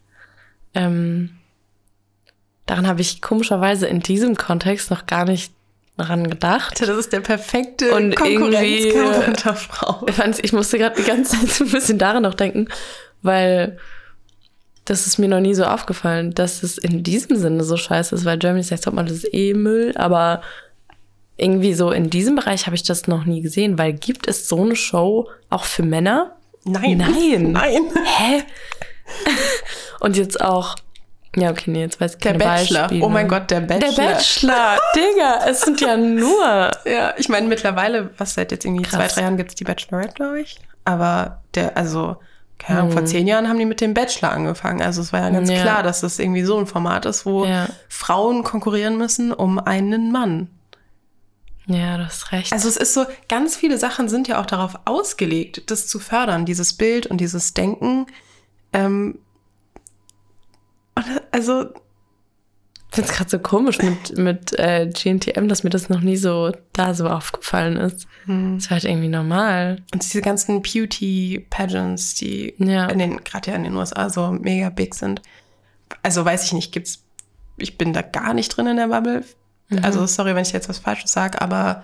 Ähm, daran habe ich komischerweise in diesem Kontext noch gar nicht dran gedacht. Das ist der perfekte und Konkurrenzkampf unter Frauen. Ich musste gerade die ganze Zeit so ein bisschen daran noch denken, weil das ist mir noch nie so aufgefallen, dass es in diesem Sinne so scheiße ist, weil Germany's Next Topmodel ist eh Müll, aber irgendwie so in diesem Bereich habe ich das noch nie gesehen, weil gibt es so eine Show auch für Männer? Nein. Nein. Nein. Hä? Und jetzt auch ja, okay, nee, jetzt weiß ich Der Bachelor. Beispiele. Oh mein Gott, der Bachelor. Der Bachelor. Digga, es sind ja nur. Ja, ich meine, mittlerweile, was seit jetzt irgendwie Krass. zwei, drei Jahren gibt es die Bachelorette, glaube ich. Aber der, also, keine Ahnung, hm. vor zehn Jahren haben die mit dem Bachelor angefangen. Also es war ja ganz ja. klar, dass das irgendwie so ein Format ist, wo ja. Frauen konkurrieren müssen um einen Mann. Ja, du hast recht. Also es ist so, ganz viele Sachen sind ja auch darauf ausgelegt, das zu fördern, dieses Bild und dieses Denken. Ähm, also, finde es gerade so komisch mit, mit äh, GNTM, dass mir das noch nie so da so aufgefallen ist. Hm. Das war halt irgendwie normal. Und diese ganzen Beauty-Pageants, die Ja. in den, gerade ja in den USA so mega big sind. Also weiß ich nicht, gibt's, ich bin da gar nicht drin in der Bubble. Mhm. Also sorry, wenn ich jetzt was Falsches sage, aber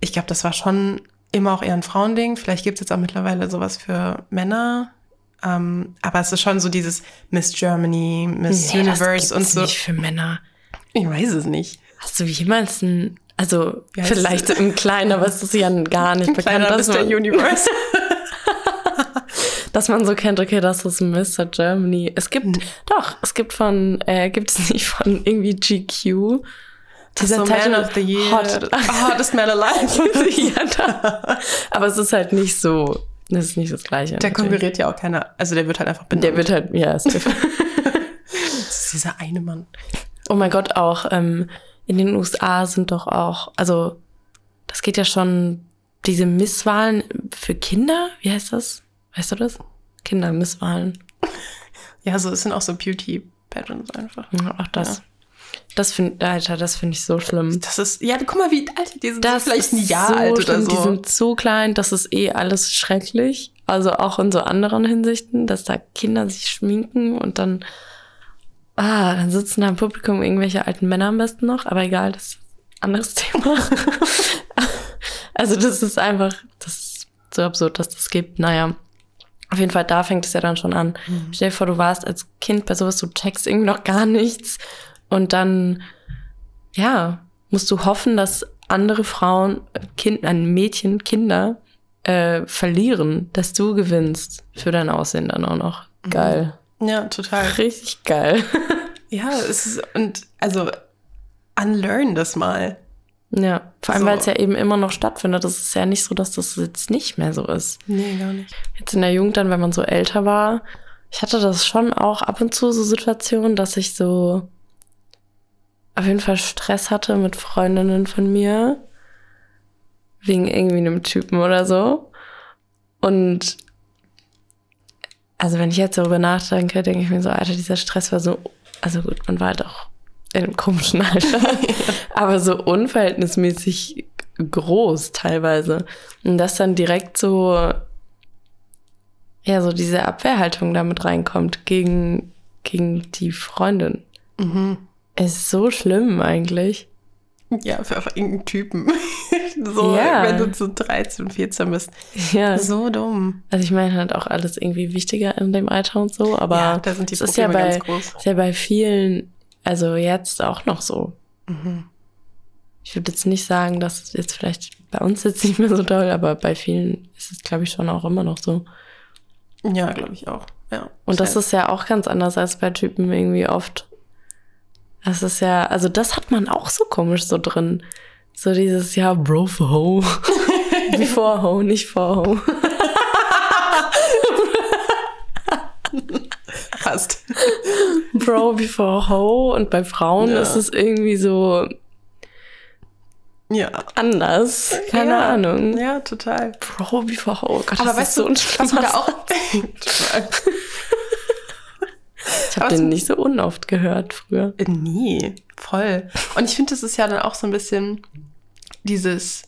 ich glaube, das war schon immer auch eher ein Frauending. Vielleicht gibt's jetzt auch mittlerweile sowas für Männer. Ähm, aber es ist schon so dieses Miss Germany, Miss Nee, Universe und so. nicht für Männer. Ich weiß es nicht. Hast du jemals ein, also heißt vielleicht es? im Kleinen, aber es ist ja gar nicht bekannt, Kleiner dass Mr. man, Universe. dass man so kennt, okay, das ist Mr. Germany. Es gibt, doch, es gibt von, äh, gibt es nicht von irgendwie GQ? so Man Zeitschrift of the Year. Hot. Hottest Man Alive. ja, da. Aber es ist halt nicht so, das ist nicht das Gleiche. Der natürlich. konkurriert ja auch keiner. Also der wird halt einfach benannt. Der wird halt, ja, es Das ist dieser eine Mann. Oh mein Gott, auch ähm, in den USA sind doch auch, also das geht ja schon, diese Misswahlen für Kinder, wie heißt das? Weißt du das? Kindermisswahlen. Ja, so es sind auch so Beauty Pageants einfach. Ja, auch das. Ja. Das finde, Alter, das finde ich so schlimm. Das ist, ja, guck mal, wie alt die sind. Das vielleicht ein Jahr so alt oder schlimm. so. Die sind so klein, das ist eh alles schrecklich. Also auch in so anderen Hinsichten, dass da Kinder sich schminken und dann, ah, dann sitzen da im Publikum irgendwelche alten Männer am besten noch, aber egal, das ist ein anderes Thema. also das ist einfach, das ist so absurd, dass das gibt. Naja. Auf jeden Fall, da fängt es ja dann schon an. Stell dir vor, du warst als Kind bei sowas, du checkst irgendwie noch gar nichts. Und dann, ja, musst du hoffen, dass andere Frauen, kind, ein Mädchen, Kinder äh, verlieren, dass du gewinnst für dein Aussehen dann auch noch. Geil. ja, total. Richtig geil. Ja, es ist, und also, unlearn das mal. ja, vor allem, So. weil es ja eben immer noch stattfindet. Das ist ja nicht so, dass das jetzt nicht mehr so ist. Nee, gar nicht. Jetzt in der Jugend dann, wenn man so älter war, ich hatte das schon auch ab und zu so Situationen, dass ich so auf jeden Fall Stress hatte mit Freundinnen von mir. Wegen irgendwie einem Typen oder so. Und also wenn ich jetzt darüber nachdenke, denke ich mir so, Alter, dieser Stress war so, also gut, man war halt auch in einem komischen Alter, aber so unverhältnismäßig groß teilweise. Und das dann direkt so, ja, so diese Abwehrhaltung damit reinkommt gegen, gegen die Freundin. Mhm. Ist so schlimm eigentlich. Ja, für irgendeinen Typen. so, Ja. wenn du so 13, 14 bist. Ja. So dumm. Also ich meine halt auch alles irgendwie wichtiger in dem Alter und so, aber ja, da sind die es ist ja Probleme bei, ganz groß. ist ja bei vielen, also jetzt auch noch so. Mhm. Ich würde jetzt nicht sagen, dass es jetzt vielleicht bei uns jetzt nicht mehr so doll, aber bei vielen ist es, glaube ich, schon auch immer noch so. Ja, glaube ich auch. Ja. Und das Safe. ist ja auch ganz anders als bei Typen irgendwie oft. Das ist ja, also das hat man auch so komisch so drin. So dieses, ja, Bro for Ho. Before Ho, nicht for Ho. fast. Bro before Ho. Und bei Frauen Ja. ist es irgendwie so Ja. anders. Keine ja. Ahnung. Ja, total. Bro before Ho. Gott, Aber das weißt ist so du, was schlimmer da auch. Ich habe den nicht so unoft gehört früher. Nie, voll. Und ich finde, das ist ja dann auch so ein bisschen dieses,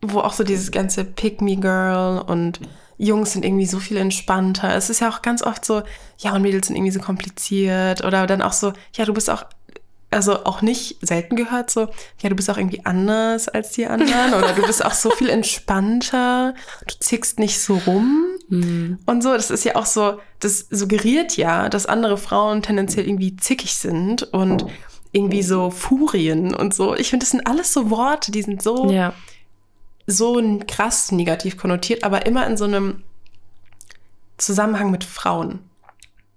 wo auch so dieses ganze Pick-me-Girl und Jungs sind irgendwie so viel entspannter. Es ist ja auch ganz oft so, ja, und Mädels sind irgendwie so kompliziert. Oder dann auch so, ja, du bist auch, also auch nicht selten gehört so, ja, du bist auch irgendwie anders als die anderen. Oder du bist auch so viel entspannter. Du zickst nicht so rum. Hm. Und so, das ist ja auch so, das suggeriert ja, dass andere Frauen tendenziell irgendwie zickig sind und irgendwie so Furien und so. Ich finde, das sind alles so Worte, die sind so, Ja. so krass negativ konnotiert, aber immer in so einem Zusammenhang mit Frauen.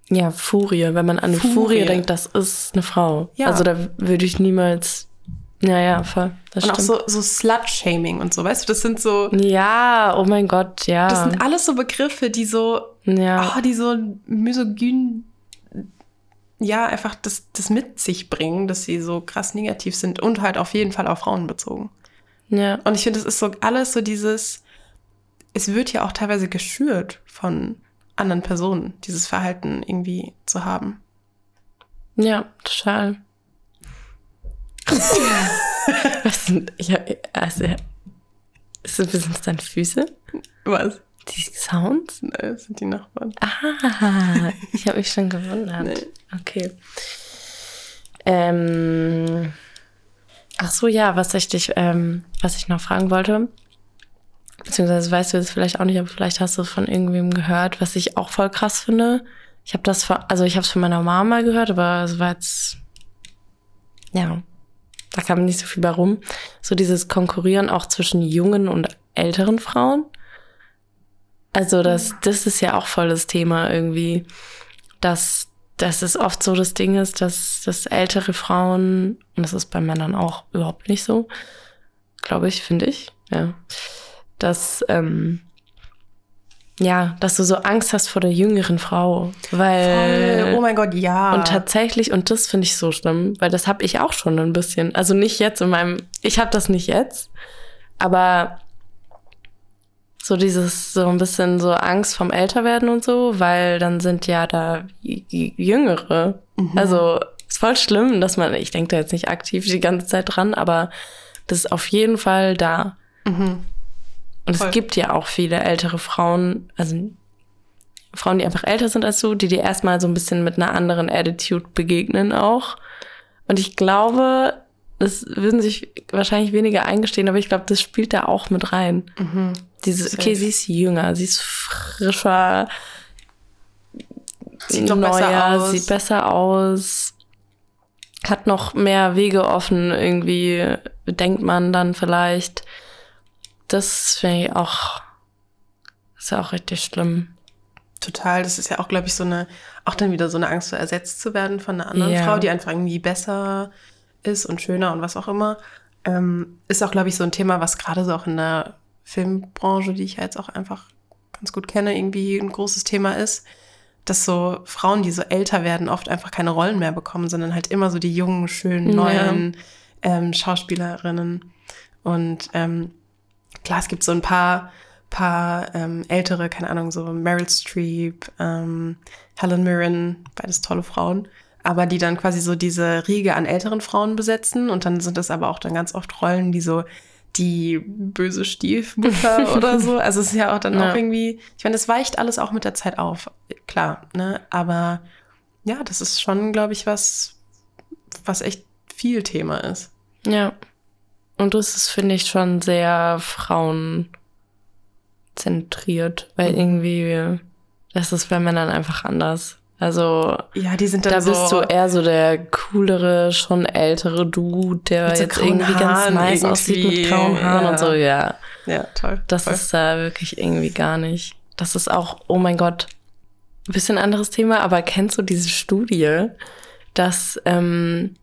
Ja, Furie. Wenn man an eine Furie, Furie. denkt, das ist eine Frau. Ja. Also da würde ich niemals. Ja, ja, voll. Das und auch stimmt. so, so Slut-Shaming und so, weißt du, das sind so, ja, oh mein Gott, ja. das sind alles so Begriffe, die so, ja. oh, die so misogyn, ja, einfach das, das mit sich bringen, dass sie so krass negativ sind und halt auf jeden Fall auf Frauen bezogen. ja. Und ich finde, es ist so alles so dieses, es wird ja auch teilweise geschürt von anderen Personen, dieses Verhalten irgendwie zu haben. Ja, total. Was sind, ich hab, also, sind das deine Füße? Was? Die Sounds? Nein, das sind die Nachbarn. Ah, ich habe mich schon gewundert. Nee. Okay. Ähm, ach so, ja, was ich dich, ähm, was ich noch fragen wollte, beziehungsweise weißt du das vielleicht auch nicht, aber vielleicht hast du von irgendwem gehört, was ich auch voll krass finde. Ich habe das, von, also ich habe es von meiner Mama mal gehört, aber es war jetzt, ja, da kam nicht so viel bei rum. So dieses Konkurrieren auch zwischen jungen und älteren Frauen. Also das, das ist ja auch voll das Thema irgendwie, dass, dass es oft so das Ding ist, dass, dass ältere Frauen, und das ist bei Männern auch überhaupt nicht so, glaube ich, finde ich, ja, dass, ähm, ja, dass du so Angst hast vor der jüngeren Frau, weil Voll. Oh mein Gott, ja. und tatsächlich, und das finde ich so schlimm, weil das habe ich auch schon ein bisschen. Also nicht jetzt in meinem, ich habe das nicht jetzt, aber so dieses, so ein bisschen so Angst vom Älterwerden und so, weil dann sind ja da Jüngere. Also ist voll schlimm, dass man, ich denke da jetzt nicht aktiv die ganze Zeit dran, aber das ist auf jeden Fall da. Und Voll. es gibt ja auch viele ältere Frauen, also Frauen, die einfach älter sind als du, die dir erstmal so ein bisschen mit einer anderen Attitude begegnen auch. Und ich glaube, das würden sich wahrscheinlich weniger eingestehen, aber ich glaube, das spielt da auch mit rein. Diese, Safe. okay, sie ist jünger, sie ist frischer, Sieht noch besser aus. sieht besser aus, hat noch mehr Wege offen, irgendwie, denkt man dann vielleicht. Das finde ich auch, ist ja auch richtig schlimm. Total, das ist ja auch, glaube ich, so eine, auch dann wieder so eine Angst, so ersetzt zu werden von einer anderen Ja. Frau, die einfach irgendwie besser ist und schöner und was auch immer. Ähm, ist auch, glaube ich, so ein Thema, was gerade so auch in der Filmbranche, die ich ja jetzt auch einfach ganz gut kenne, irgendwie ein großes Thema ist, dass so Frauen, die so älter werden, oft einfach keine Rollen mehr bekommen, sondern halt immer so die jungen, schönen, Ja. neuen ähm, Schauspielerinnen. Und ähm, klar, es gibt so ein paar, paar ähm, ältere, keine Ahnung, so Meryl Streep, ähm, Helen Mirren, beides tolle Frauen, aber die dann quasi so diese Riege an älteren Frauen besetzen und dann sind das aber auch dann ganz oft Rollen, die so die böse Stiefmutter oder so. Also es ist ja auch dann Ja. auch irgendwie, ich meine, das weicht alles auch mit der Zeit auf, klar, ne? Aber ja, das ist schon, glaube ich, was, was echt viel Thema ist. Ja. Und das ist, finde ich, schon sehr frauenzentriert, weil Mhm. irgendwie, das ist bei Männern einfach anders. Also, Ja, die sind dann da so, bist du eher so der coolere, schon ältere Dude, der so jetzt irgendwie ganz nice aussieht mit irgendwie, grauen Haaren ja. und so, ja. ja, toll. Das Voll. ist da wirklich irgendwie gar nicht. Das ist auch, oh mein Gott, ein bisschen anderes Thema, aber kennst du diese Studie, dass, ähm,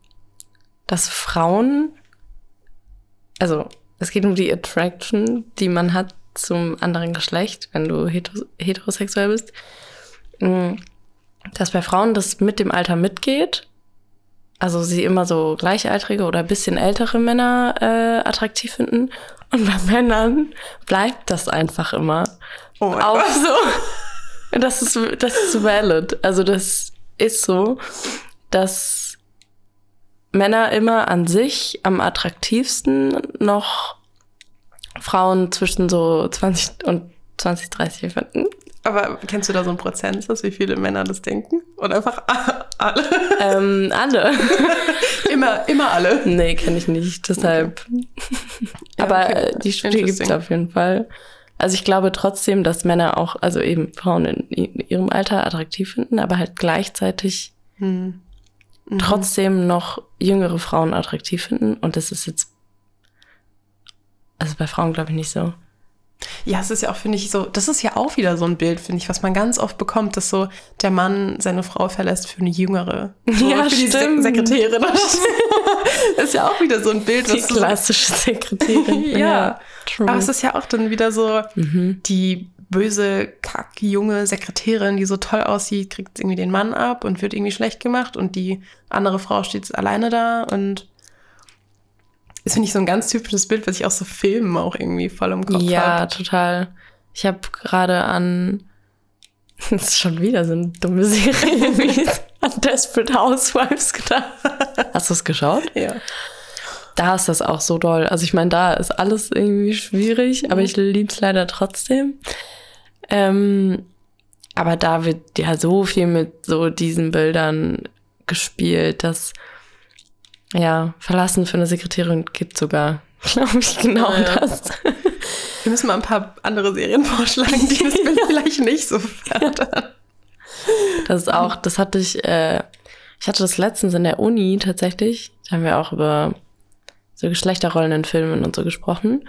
dass Frauen, also es geht um die Attraction, die man hat zum anderen Geschlecht, wenn du hetero heterosexuell bist, mh, dass bei Frauen das mit dem Alter mitgeht. Also sie immer so gleichaltrige oder ein bisschen ältere Männer äh, attraktiv finden. Und bei Männern bleibt das einfach immer. Oh mein Auch Gott. so. Das ist, das ist valid. Also das ist so, dass Männer immer an sich am attraktivsten noch Frauen zwischen so 20 und 20, 30 finden. Aber kennst du da so einen Prozentsatz, wie viele Männer das denken? Oder einfach alle? Ähm, alle. immer, immer alle. nee, kenne ich nicht. Deshalb. Ja, Aber okay. äh, die Studie gibt es auf jeden Fall. Also ich glaube trotzdem, dass Männer auch, also eben Frauen in ihrem Alter attraktiv finden, aber halt gleichzeitig Hm. Mhm. trotzdem noch jüngere Frauen attraktiv finden. Und das ist jetzt, also bei Frauen glaube ich nicht so. Ja, es ist ja auch, finde ich, so, das ist ja auch wieder so ein Bild, finde ich, was man ganz oft bekommt, dass so der Mann seine Frau verlässt für eine jüngere. So Ja, für die Sek stimmt. Sekretärin. das ist ja auch wieder so ein Bild, Die klassische Sekretärin. Ja. true. Aber es ist ja auch dann wieder so, mhm. die böse, kack, junge Sekretärin, die so toll aussieht, kriegt irgendwie den Mann ab und wird irgendwie schlecht gemacht und die andere Frau steht alleine da und das finde ich so ein ganz typisches Bild, was ich aus so Filmen auch irgendwie voll im Kopf Ja, habe. total. Ich habe gerade an, das ist schon wieder so eine dumme Serie, wie an Desperate Housewives gedacht. Hast du es geschaut? Ja. Da ist das auch so doll. Also ich meine, da ist alles irgendwie schwierig, aber ich liebe es leider trotzdem. Ähm, aber da wird ja so viel mit so diesen Bildern gespielt, dass ja, Verlassen für eine Sekretärin gibt sogar, glaube ich, genau Ja. das. Wir müssen mal ein paar andere Serien vorschlagen, die das Bild vielleicht nicht so fördern. Das ist auch, das hatte ich, äh, ich hatte das letztens in der Uni tatsächlich. Da haben wir auch über so Geschlechterrollen in Filmen und so gesprochen.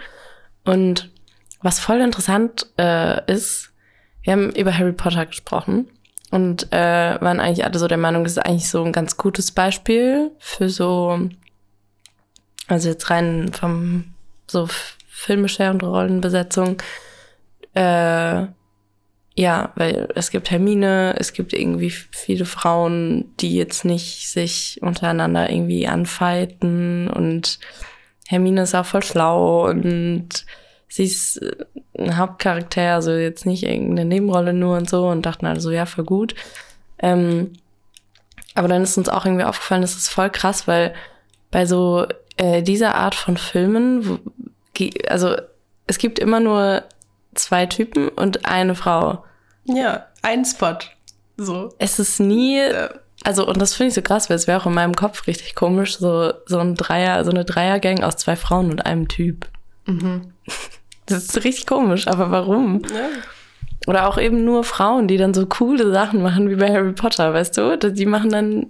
Und was voll interessant äh, ist, wir haben über Harry Potter gesprochen und äh, waren eigentlich alle so der Meinung, das ist eigentlich so ein ganz gutes Beispiel für so, also jetzt rein vom so filmischer und Rollenbesetzung, äh, ja, weil es gibt Hermine, es gibt irgendwie viele Frauen, die jetzt nicht sich untereinander irgendwie anfeiten und Hermine ist auch voll schlau und sie ist äh, ein Hauptcharakter, also jetzt nicht irgendeine Nebenrolle nur und so und dachten also, ja, voll gut. Ähm, aber dann ist uns auch irgendwie aufgefallen, das ist voll krass, weil bei so äh, dieser Art von Filmen, wo, also es gibt immer nur zwei Typen und eine Frau. Ja, ein Spot. So. Es ist nie, also und das finde ich so krass, weil es wäre auch in meinem Kopf richtig komisch, so so ein Dreier, so eine Dreiergang aus zwei Frauen und einem Typ. Mhm. Das ist richtig komisch, aber warum? Ja. Oder auch eben nur Frauen, die dann so coole Sachen machen wie bei Harry Potter, weißt du? Die machen dann,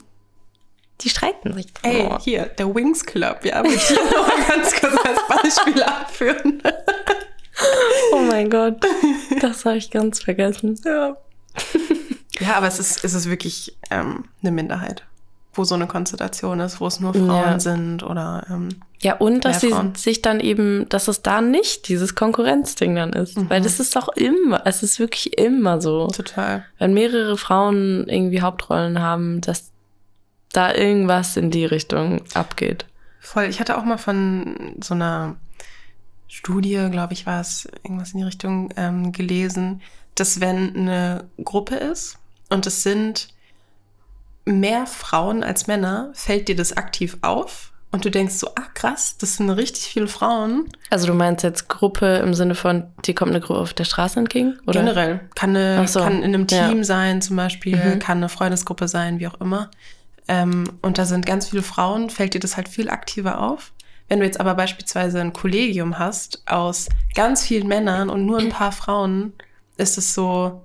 die streiten sich. Ey, Oh. hier, der Wings Club, ja, will ich hier noch mal ganz kurz als Beispiel anführen. oh mein Gott, das habe ich ganz vergessen. Ja. ja, aber es ist, es ist wirklich ähm, eine Minderheit, wo so eine Konstellation ist, wo es nur Frauen Ja. sind oder ähm, Ja, und dass sie sich dann eben, dass es da nicht dieses Konkurrenzding dann ist. Mhm. Weil das ist doch immer, es ist wirklich immer so. total. Wenn mehrere Frauen irgendwie Hauptrollen haben, dass da irgendwas in die Richtung abgeht. Voll. Ich hatte auch mal von so einer Studie, glaube ich, war es irgendwas in die Richtung ähm, gelesen, dass wenn eine Gruppe ist und es sind mehr Frauen als Männer, fällt dir das aktiv auf und du denkst so, ah krass, das sind richtig viele Frauen. Also du meinst jetzt Gruppe im Sinne von, die kommt eine Gruppe auf der Straße entgegen? Oder? Generell. Kann, eine, so, kann in einem ja. Team sein zum Beispiel, Mhm. kann eine Freundesgruppe sein, wie auch immer. Ähm, und da sind ganz viele Frauen, fällt dir das halt viel aktiver auf. Wenn du jetzt aber beispielsweise ein Kollegium hast aus ganz vielen Männern und nur ein paar Frauen, ist es so,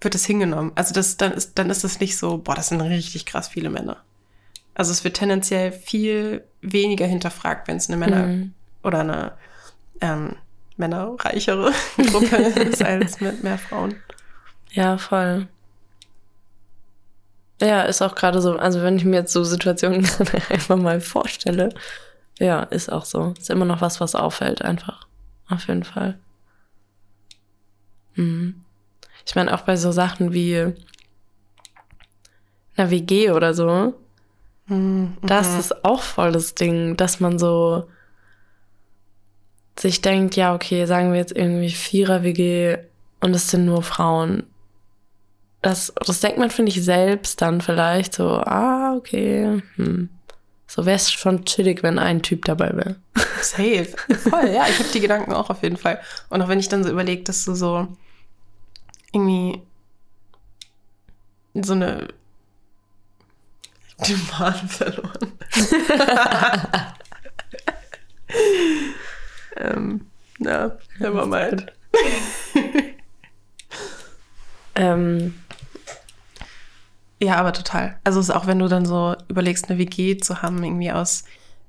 wird es hingenommen. Also das, dann ist, dann ist es nicht so, boah, das sind richtig krass viele Männer. Also es wird tendenziell viel weniger hinterfragt, wenn es eine Männer- Mhm. oder eine ähm, männerreichere Gruppe ist als mit mehr Frauen. Ja, voll. Ja, ist auch gerade so, also wenn ich mir jetzt so Situationen einfach mal vorstelle, ja, ist auch so. Ist immer noch was, was auffällt, einfach. Auf jeden Fall. Mhm. Ich meine, auch bei so Sachen wie einer WG oder so, das Mhm. ist auch voll das Ding, dass man so sich denkt, ja, okay, sagen wir jetzt irgendwie Vierer-WG und es sind nur Frauen. Das, das denkt man, finde ich, selbst dann vielleicht so, ah, okay, hm. So wäre es schon chillig, wenn ein Typ dabei wäre. Safe. Voll, ja, ich habe die Gedanken auch auf jeden Fall. Und auch wenn ich dann so überlege, dass du so irgendwie so eine den Faden verloren. ähm, ja, never mind. Ähm, Ja, aber total. Also es ist auch, wenn du dann so überlegst, eine WG zu haben, irgendwie aus,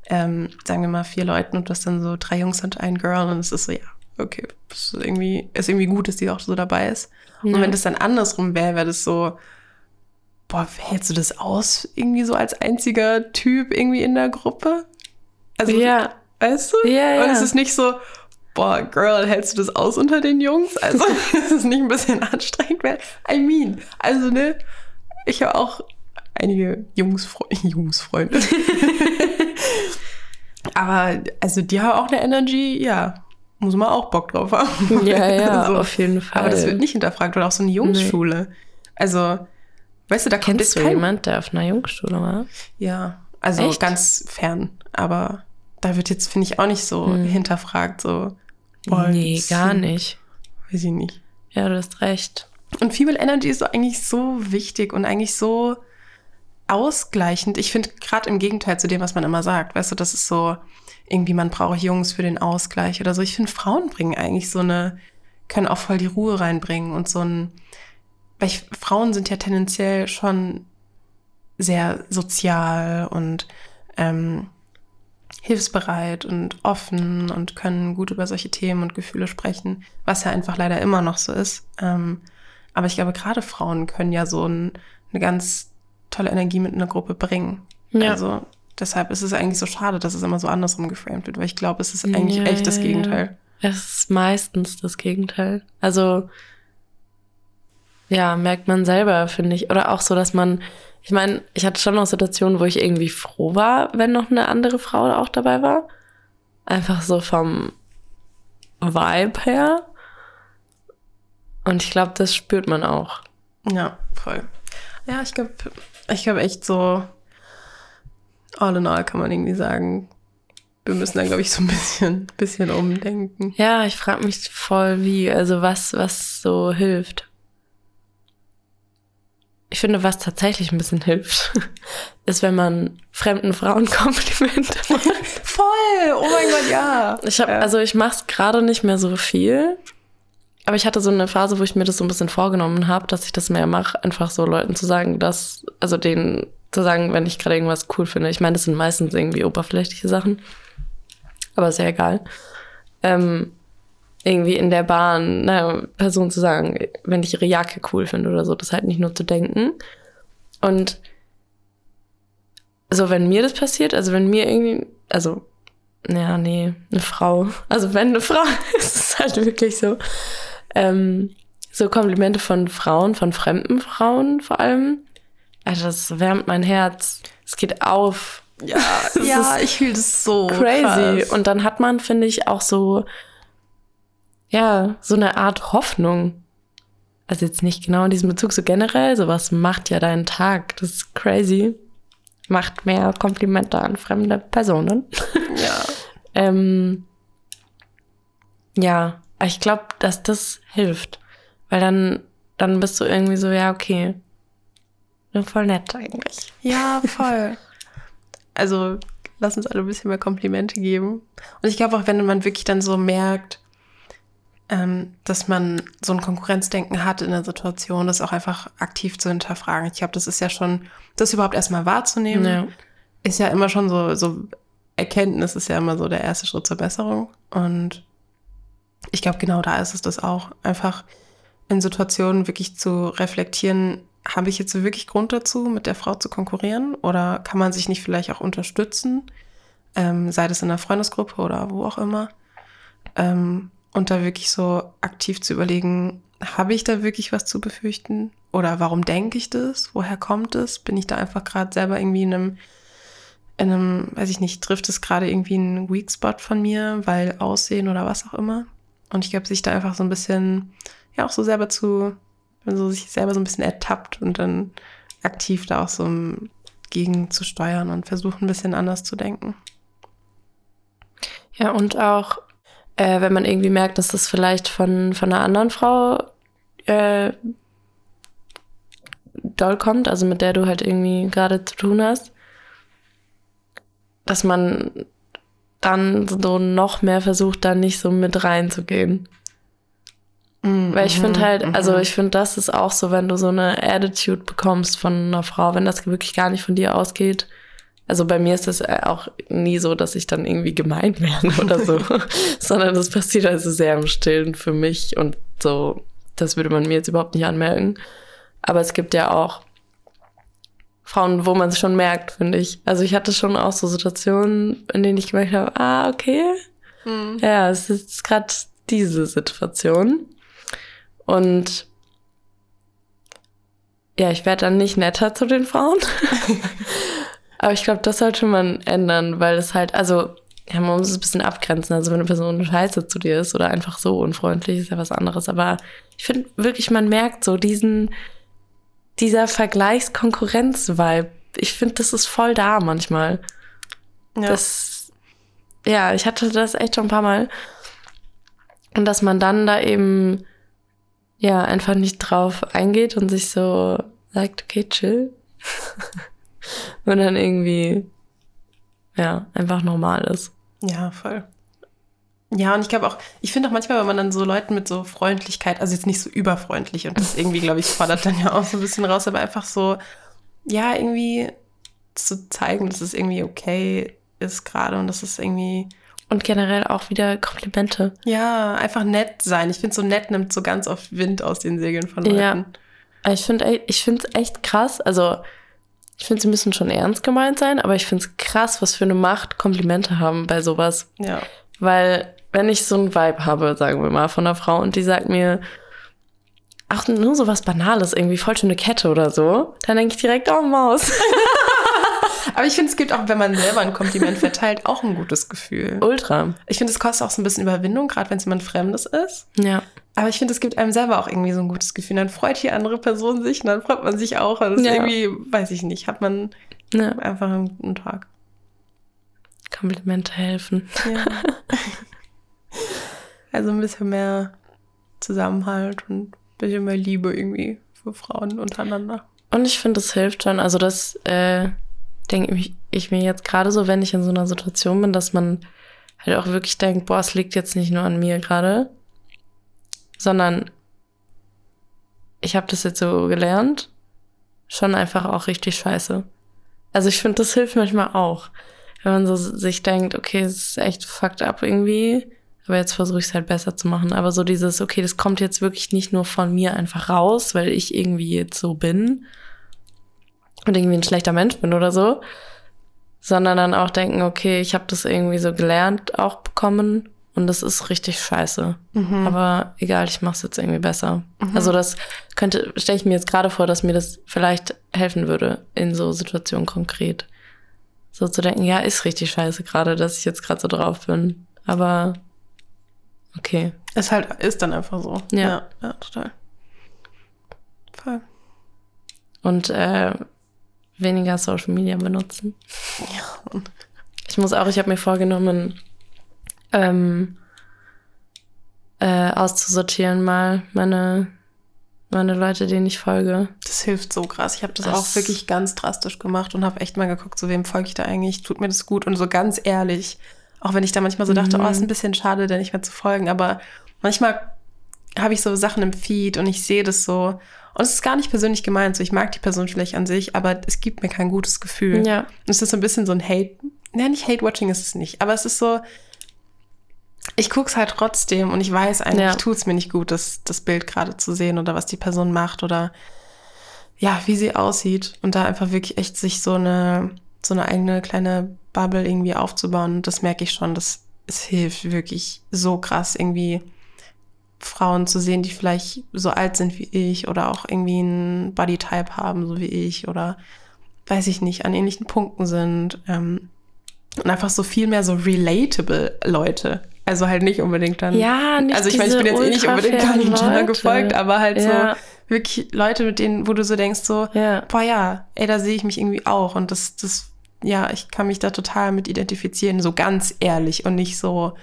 ähm, sagen wir mal, vier Leuten und du hast dann so drei Jungs und ein Girl und es ist so, ja, okay, ist irgendwie, ist irgendwie gut, dass die auch so dabei ist. Und Ja. wenn das dann andersrum wäre, wäre das so, boah, hältst du das aus, irgendwie so als einziger Typ irgendwie in der Gruppe? Also, ja, weißt du? Ja, ja. Und es ist nicht so, boah, Girl, hältst du das aus unter den Jungs? Also, ist es nicht ein bisschen anstrengend? Weil, I mean, also, ne, ich habe auch einige Jungsfre Jungsfreunde. Aber, also, die haben auch eine Energy, ja, muss man auch Bock drauf haben. ja, ja, So. auf jeden Fall. Aber das wird nicht hinterfragt oder auch so eine Jungsschule. Also, Weißt du, da kommt Kennst jetzt du kein... jemand, der auf einer Jungschule war? Ja, also Echt? ganz fern. Aber da wird jetzt, finde ich, auch nicht so Hm. hinterfragt, so. boah, nee, gar nicht. Weiß ich nicht. Ja, du hast recht. Und Female Energy ist so eigentlich so wichtig und eigentlich so ausgleichend. Ich finde gerade im Gegenteil zu dem, was man immer sagt. Weißt du, das ist so, irgendwie man braucht Jungs für den Ausgleich oder so. Ich finde, Frauen bringen eigentlich so eine, können auch voll die Ruhe reinbringen und so ein, weil ich, Frauen sind ja tendenziell schon sehr sozial und ähm, hilfsbereit und offen und können gut über solche Themen und Gefühle sprechen, was ja einfach leider immer noch so ist. Ähm, aber ich glaube, gerade Frauen können ja so ein, eine ganz tolle Energie mit einer Gruppe bringen. Ja. Also deshalb ist es eigentlich so schade, dass es immer so andersrum geframed wird, weil ich glaube, es ist eigentlich Ja, echt das ja, Gegenteil. Es ist meistens das Gegenteil. Also, ja, merkt man selber, finde ich. Oder auch so, dass man, ich meine, ich hatte schon noch Situationen, wo ich irgendwie froh war, wenn noch eine andere Frau auch dabei war. Einfach so vom Vibe her. Und ich glaube, das spürt man auch. Ja, voll. Ja, ich glaube, ich glaube echt so, all in all kann man irgendwie sagen, wir müssen da, glaube ich, so ein bisschen, bisschen umdenken. Ja, ich frage mich voll, wie, also was, was so hilft. Ich finde, was tatsächlich ein bisschen hilft, ist, wenn man fremden Frauen Komplimente macht. Voll! Oh mein Gott, ja. Ich habe, Ja. also ich mache es gerade nicht mehr so viel, aber ich hatte so eine Phase, wo ich mir das so ein bisschen vorgenommen habe, dass ich das mehr mache, einfach so Leuten zu sagen, dass, also denen zu sagen, wenn ich gerade irgendwas cool finde. Ich meine, das sind meistens irgendwie oberflächliche Sachen, aber ist ja egal. Ähm, irgendwie in der Bahn einer Person zu sagen, wenn ich ihre Jacke cool finde oder so, das halt nicht nur zu denken. Und so, wenn mir das passiert, also wenn mir irgendwie, also, ja, nee, eine Frau, also wenn eine Frau, ist es halt wirklich so, ähm, so Komplimente von Frauen, von fremden Frauen vor allem, also das wärmt mein Herz. Es geht auf. Ja, ja ich fühle das so crazy. krass. Und dann hat man, finde ich, auch so, ja, so eine Art Hoffnung. Also jetzt nicht genau in diesem Bezug, so generell, sowas macht ja deinen Tag. Das ist crazy. Macht mehr Komplimente an fremde Personen. ja. Ähm, ja, ich glaube, dass das hilft. Weil dann, dann bist du irgendwie so, ja, okay. Voll nett eigentlich. Ja, voll. also, lass uns alle ein bisschen mehr Komplimente geben. Und ich glaube auch, wenn man wirklich dann so merkt, ähm, dass man so ein Konkurrenzdenken hat in der Situation, das auch einfach aktiv zu hinterfragen. Ich glaube, das ist ja schon, das überhaupt erstmal wahrzunehmen, Ja. ist ja immer schon so, so Erkenntnis ist ja immer so der erste Schritt zur Besserung. Und ich glaube, genau da ist es das auch. Einfach in Situationen wirklich zu reflektieren, habe ich jetzt wirklich Grund dazu, mit der Frau zu konkurrieren? Oder kann man sich nicht vielleicht auch unterstützen? Ähm, sei das in einer Freundesgruppe oder wo auch immer. Ähm, und da wirklich so aktiv zu überlegen, habe ich da wirklich was zu befürchten? Oder warum denke ich das? Woher kommt es? Bin ich da einfach gerade selber irgendwie in einem, in einem, weiß ich nicht, trifft es gerade irgendwie einen Weak Spot von mir, weil Aussehen oder was auch immer? Und ich glaube, sich da einfach so ein bisschen, ja, auch so selber zu, so sich selber so ein bisschen ertappt und dann aktiv da auch so gegen zu steuern und versuchen, ein bisschen anders zu denken. Ja, und auch, äh, wenn man irgendwie merkt, dass das vielleicht von, von einer anderen Frau äh, doll kommt, also mit der du halt irgendwie gerade zu tun hast, dass man dann so noch mehr versucht, da nicht so mit reinzugehen. Mhm, Weil ich finde halt, mhm, also mhm. ich finde, das ist auch so, wenn du so eine Attitude bekommst von einer Frau, wenn das wirklich gar nicht von dir ausgeht. Also bei mir ist das äh, auch nie so, dass ich dann irgendwie gemein werde oder so, sondern das passiert also sehr im Stillen für mich und so, das würde man mir jetzt überhaupt nicht anmerken. Aber es gibt ja auch Frauen, wo man es schon merkt, finde ich. Also ich hatte schon auch so Situationen, in denen ich gemerkt habe, ah, okay, Mhm. ja, es ist gerade diese Situation. Und ja, ich werde dann nicht netter zu den Frauen. Aber ich glaube, das sollte man ändern, weil es halt, also, ja, man muss es ein bisschen abgrenzen. Also, wenn eine Person scheiße zu dir ist oder einfach so unfreundlich, ist ja was anderes. Aber ich finde wirklich, man merkt so diesen, dieser Vergleichskonkurrenz-Vibe, ich finde, das ist voll da manchmal. Ja. Das, ja, ich hatte das echt schon ein paar Mal. Und dass man dann da eben, ja, einfach nicht drauf eingeht und sich so sagt, okay, chill. und dann irgendwie, ja, einfach normal ist. Ja, voll. Ja, und ich glaube auch, ich finde auch manchmal, wenn man dann so Leuten mit so Freundlichkeit, also jetzt nicht so überfreundlich und das irgendwie, glaube ich, fordert dann ja auch so ein bisschen raus, aber einfach so, ja, irgendwie zu zeigen, dass es irgendwie okay ist gerade und dass es irgendwie, Und generell auch wieder Komplimente. ja, einfach nett sein. Ich finde, so nett nimmt so ganz oft Wind aus den Segeln von Leuten. Ja. Ich finde ich finde es echt krass. Also, ich finde, sie müssen schon ernst gemeint sein, aber ich finde es krass, was für eine Macht Komplimente haben bei sowas. Ja. Weil, wenn ich so ein Vibe habe, sagen wir mal, von einer Frau und die sagt mir, ach, nur so was Banales, irgendwie voll schöne Kette oder so, dann denke ich direkt, oh, Maus. Aber ich finde, es gibt auch, wenn man selber ein Kompliment verteilt, auch ein gutes Gefühl. Ultra. Ich finde, es kostet auch so ein bisschen Überwindung, gerade wenn es jemand Fremdes ist. Ja. Aber ich finde, es gibt einem selber auch irgendwie so ein gutes Gefühl. Dann freut die andere Person sich und dann freut man sich auch. Und das Ja. irgendwie, weiß ich nicht, hat man ja. einfach einen guten Tag. Komplimente helfen. Ja. also ein bisschen mehr Zusammenhalt und ein bisschen mehr Liebe irgendwie für Frauen untereinander. Und ich finde, es hilft schon. Also, das äh, denke ich, ich mir jetzt gerade so, wenn ich in so einer Situation bin, dass man halt auch wirklich denkt, boah, es liegt jetzt nicht nur an mir gerade, sondern ich habe das jetzt so gelernt, schon einfach auch richtig scheiße. Also ich finde, das hilft manchmal auch, wenn man so sich denkt, okay, es ist echt fucked up irgendwie, aber jetzt versuche ich es halt besser zu machen. Aber so dieses, okay, das kommt jetzt wirklich nicht nur von mir einfach raus, weil ich irgendwie jetzt so bin und irgendwie ein schlechter Mensch bin oder so, sondern dann auch denken, okay, ich habe das irgendwie so gelernt auch bekommen und das ist richtig scheiße. Aber egal, ich mache es jetzt irgendwie besser. Also das könnte, stelle ich mir jetzt gerade vor, dass mir das vielleicht helfen würde in so Situationen konkret. So zu denken, ja, ist richtig scheiße gerade, dass ich jetzt gerade so drauf bin. Aber okay. Ist halt, ist dann einfach so. Ja. Ja, ja total. Voll. Und äh, weniger Social Media benutzen. Ja. Ich muss auch, ich habe mir vorgenommen, ähm, äh, auszusortieren mal meine, meine Leute, denen ich folge. Das hilft so krass. Ich habe das, Das- auch wirklich ganz drastisch gemacht und habe echt mal geguckt, zu wem folge ich da eigentlich, tut mir das gut und so ganz ehrlich. Auch wenn ich da manchmal so dachte, Mhm. oh, ist ein bisschen schade, da nicht mehr zu folgen, aber manchmal habe ich so Sachen im Feed und ich sehe das so. Und es ist gar nicht persönlich gemeint, so ich mag die Person vielleicht an sich, aber es gibt mir kein gutes Gefühl. Ja. Und es ist so ein bisschen so ein Hate, ja, nicht Hate-Watching ist es nicht, aber es ist so, ich gucke es halt trotzdem und ich weiß eigentlich, Ja. tut es mir nicht gut, das, das Bild gerade zu sehen oder was die Person macht oder ja, wie sie aussieht und da einfach wirklich echt sich so eine, so eine eigene kleine Bubble irgendwie aufzubauen. Das merke ich schon, dass es hilft wirklich so krass irgendwie Frauen zu sehen, die vielleicht so alt sind wie ich oder auch irgendwie einen Bodytype haben, so wie ich oder weiß ich nicht, an ähnlichen Punkten sind. Ähm, und einfach so viel mehr so relatable Leute. Also halt nicht unbedingt dann. Ja, nicht Also ich meine, ich bin jetzt eh nicht unbedingt Jenner Leute. gefolgt, aber halt Ja. so wirklich Leute, mit denen, wo du so denkst, so, Ja. boah ja, ey, da sehe ich mich irgendwie auch. Und das, das, ja, ich kann mich da total mit identifizieren, so ganz ehrlich und nicht so,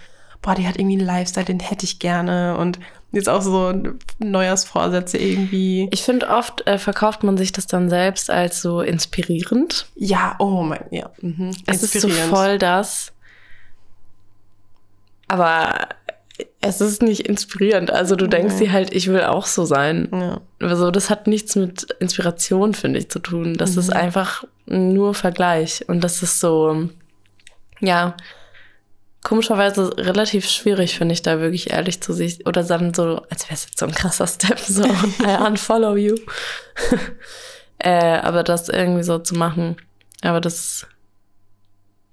boah, die hat irgendwie einen Lifestyle, den hätte ich gerne. Und jetzt auch so Neujahrsvorsätze irgendwie. Ich finde, oft äh, verkauft man sich das dann selbst als so inspirierend. Ja, oh mein, ja. Mhm. Es ist so voll das. Aber es ist nicht inspirierend. Also du denkst dir halt, ich will auch so sein. Ja. Also das hat nichts mit Inspiration, finde ich, zu tun. Das Mhm. ist einfach nur Vergleich. Und das ist so, ja, komischerweise relativ schwierig, finde ich, da wirklich ehrlich zu sich. Oder dann so, als wäre es jetzt so ein krasser Step, so, I unfollow you. äh, aber das irgendwie so zu machen. Aber das,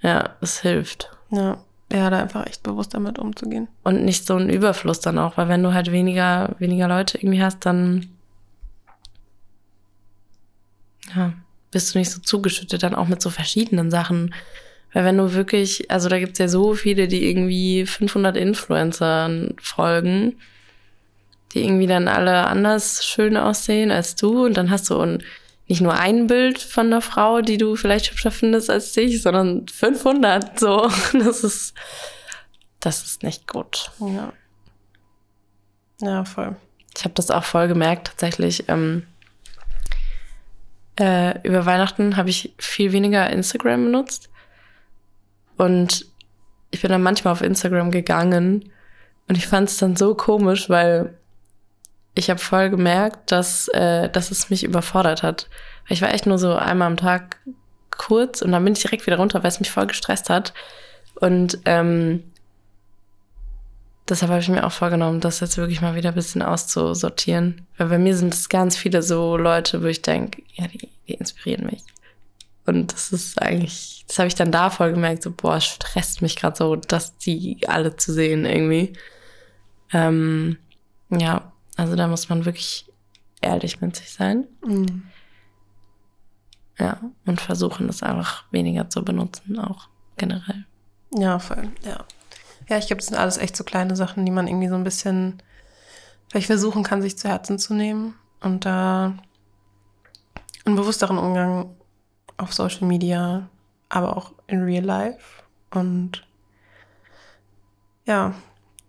ja, es hilft. Ja. Ja, da einfach echt bewusst damit umzugehen. Und nicht so ein Überfluss dann auch, weil wenn du halt weniger, weniger Leute irgendwie hast, dann ja, bist du nicht so zugeschüttet, dann auch mit so verschiedenen Sachen. Weil wenn du wirklich, also da gibt's ja so viele, die irgendwie 500 Influencern folgen, die irgendwie dann alle anders schön aussehen als du und dann hast du ein, nicht nur ein Bild von einer Frau, die du vielleicht hübscher findest als dich, sondern 500 so. Das ist, das ist nicht gut. Ja. Ja, voll. Ich habe das auch voll gemerkt, tatsächlich. Ähm, äh, über Weihnachten habe ich viel weniger Instagram benutzt. Und ich bin dann manchmal auf Instagram gegangen und ich fand es dann so komisch, weil ich habe voll gemerkt, dass, äh, dass es mich überfordert hat. Weil ich war echt nur so einmal am Tag kurz und dann bin ich direkt wieder runter, weil es mich voll gestresst hat. Und ähm, deshalb habe ich mir auch vorgenommen, das jetzt wirklich mal wieder ein bisschen auszusortieren. Weil bei mir sind es ganz viele so Leute, wo ich denke, ja, die, die inspirieren mich. Und das ist eigentlich, das habe ich dann da voll gemerkt, so, boah, stresst mich gerade so, dass die alle zu sehen irgendwie. Ähm, ja, also da muss man wirklich ehrlich mit sich sein. Mhm. Ja, und versuchen, das einfach weniger zu benutzen, auch generell. Ja, voll, ja. Ja, ich glaube, das sind alles echt so kleine Sachen, die man irgendwie so ein bisschen vielleicht versuchen kann, sich zu Herzen zu nehmen und da einen bewussteren Umgang auf Social Media, aber auch in Real Life und ja,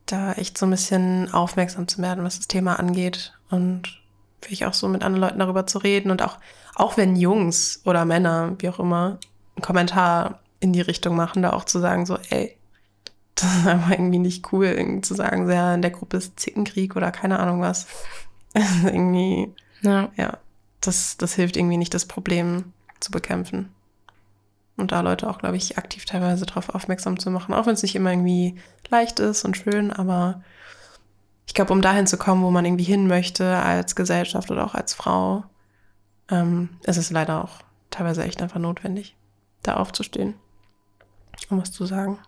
da echt so ein bisschen aufmerksam zu werden, was das Thema angeht und vielleicht auch so mit anderen Leuten darüber zu reden und auch, auch wenn Jungs oder Männer, wie auch immer, einen Kommentar in die Richtung machen, da auch zu sagen, so, ey, das ist einfach irgendwie nicht cool, irgendwie zu sagen, ja, in der Gruppe ist Zickenkrieg oder keine Ahnung was. irgendwie, Ja. ja, das, das hilft irgendwie nicht, das Problem zu bekämpfen. Und da Leute auch, glaube ich, aktiv teilweise darauf aufmerksam zu machen, auch wenn es nicht immer irgendwie leicht ist und schön, aber ich glaube, um dahin zu kommen, wo man irgendwie hin möchte als Gesellschaft oder auch als Frau, ähm, ist es leider auch teilweise echt einfach notwendig, da aufzustehen, um was zu sagen.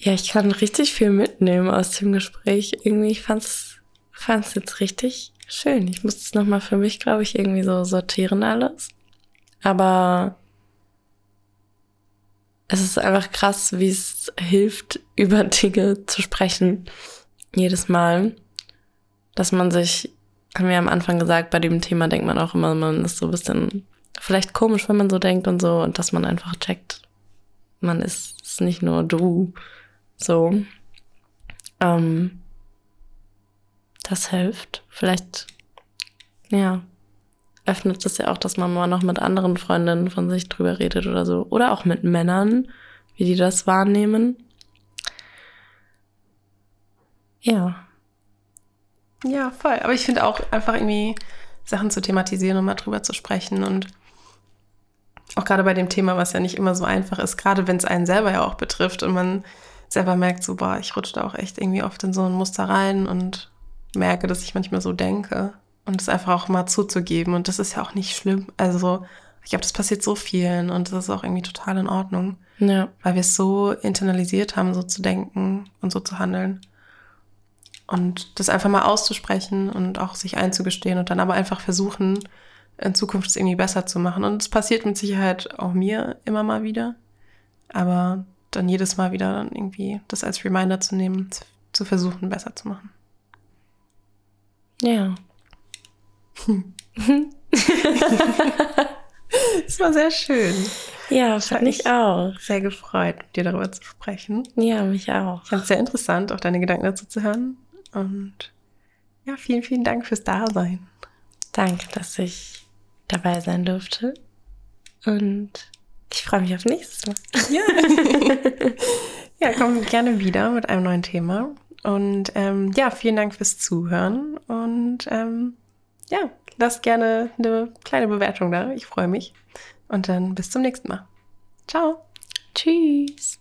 Ja, ich kann richtig viel mitnehmen aus dem Gespräch. Irgendwie, ich fand's, fand's jetzt richtig schön. Ich muss es nochmal für mich, glaube ich, irgendwie so sortieren alles. Aber es ist einfach krass, wie es hilft, über Dinge zu sprechen. Jedes Mal. Dass man sich, haben wir am Anfang gesagt, bei dem Thema denkt man auch immer, man ist so ein bisschen vielleicht komisch, wenn man so denkt und so, und dass man einfach checkt, man ist, nicht nur du. So. Ähm, das hilft. Vielleicht, ja, öffnet es ja auch, dass man mal noch mit anderen Freundinnen von sich drüber redet oder so. Oder auch mit Männern, wie die das wahrnehmen. Ja. Ja, voll. Aber ich finde auch einfach irgendwie Sachen zu thematisieren und mal drüber zu sprechen und auch gerade bei dem Thema, was ja nicht immer so einfach ist, gerade wenn es einen selber ja auch betrifft und man selber merkt, so, boah, ich rutsche da auch echt irgendwie oft in so ein Muster rein und merke, dass ich manchmal so denke und es einfach auch mal zuzugeben und das ist ja auch nicht schlimm. Also ich glaube, das passiert so vielen und das ist auch irgendwie total in Ordnung, Ja. weil wir es so internalisiert haben, so zu denken und so zu handeln. Und das einfach mal auszusprechen und auch sich einzugestehen und dann aber einfach versuchen, in Zukunft es irgendwie besser zu machen. Und es passiert mit Sicherheit auch mir immer mal wieder. Aber dann jedes Mal wieder dann irgendwie das als Reminder zu nehmen, zu- zu versuchen, besser zu machen. Ja. Es war sehr schön. Ja, fand fand ich ich auch. Sehr gefreut, mit dir darüber zu sprechen. Ja, mich auch. Ich fand es sehr interessant, auch deine Gedanken dazu zu hören. Und ja, vielen, vielen Dank fürs Dasein. Danke, dass ich dabei sein durfte. Und ich freue mich auf nächstes Mal. Ja. ja, komm gerne wieder mit einem neuen Thema. Und ähm, ja, vielen Dank fürs Zuhören. Und ähm, ja, lasst gerne eine kleine Bewertung da. Ich freue mich. Und dann bis zum nächsten Mal. Ciao. Tschüss.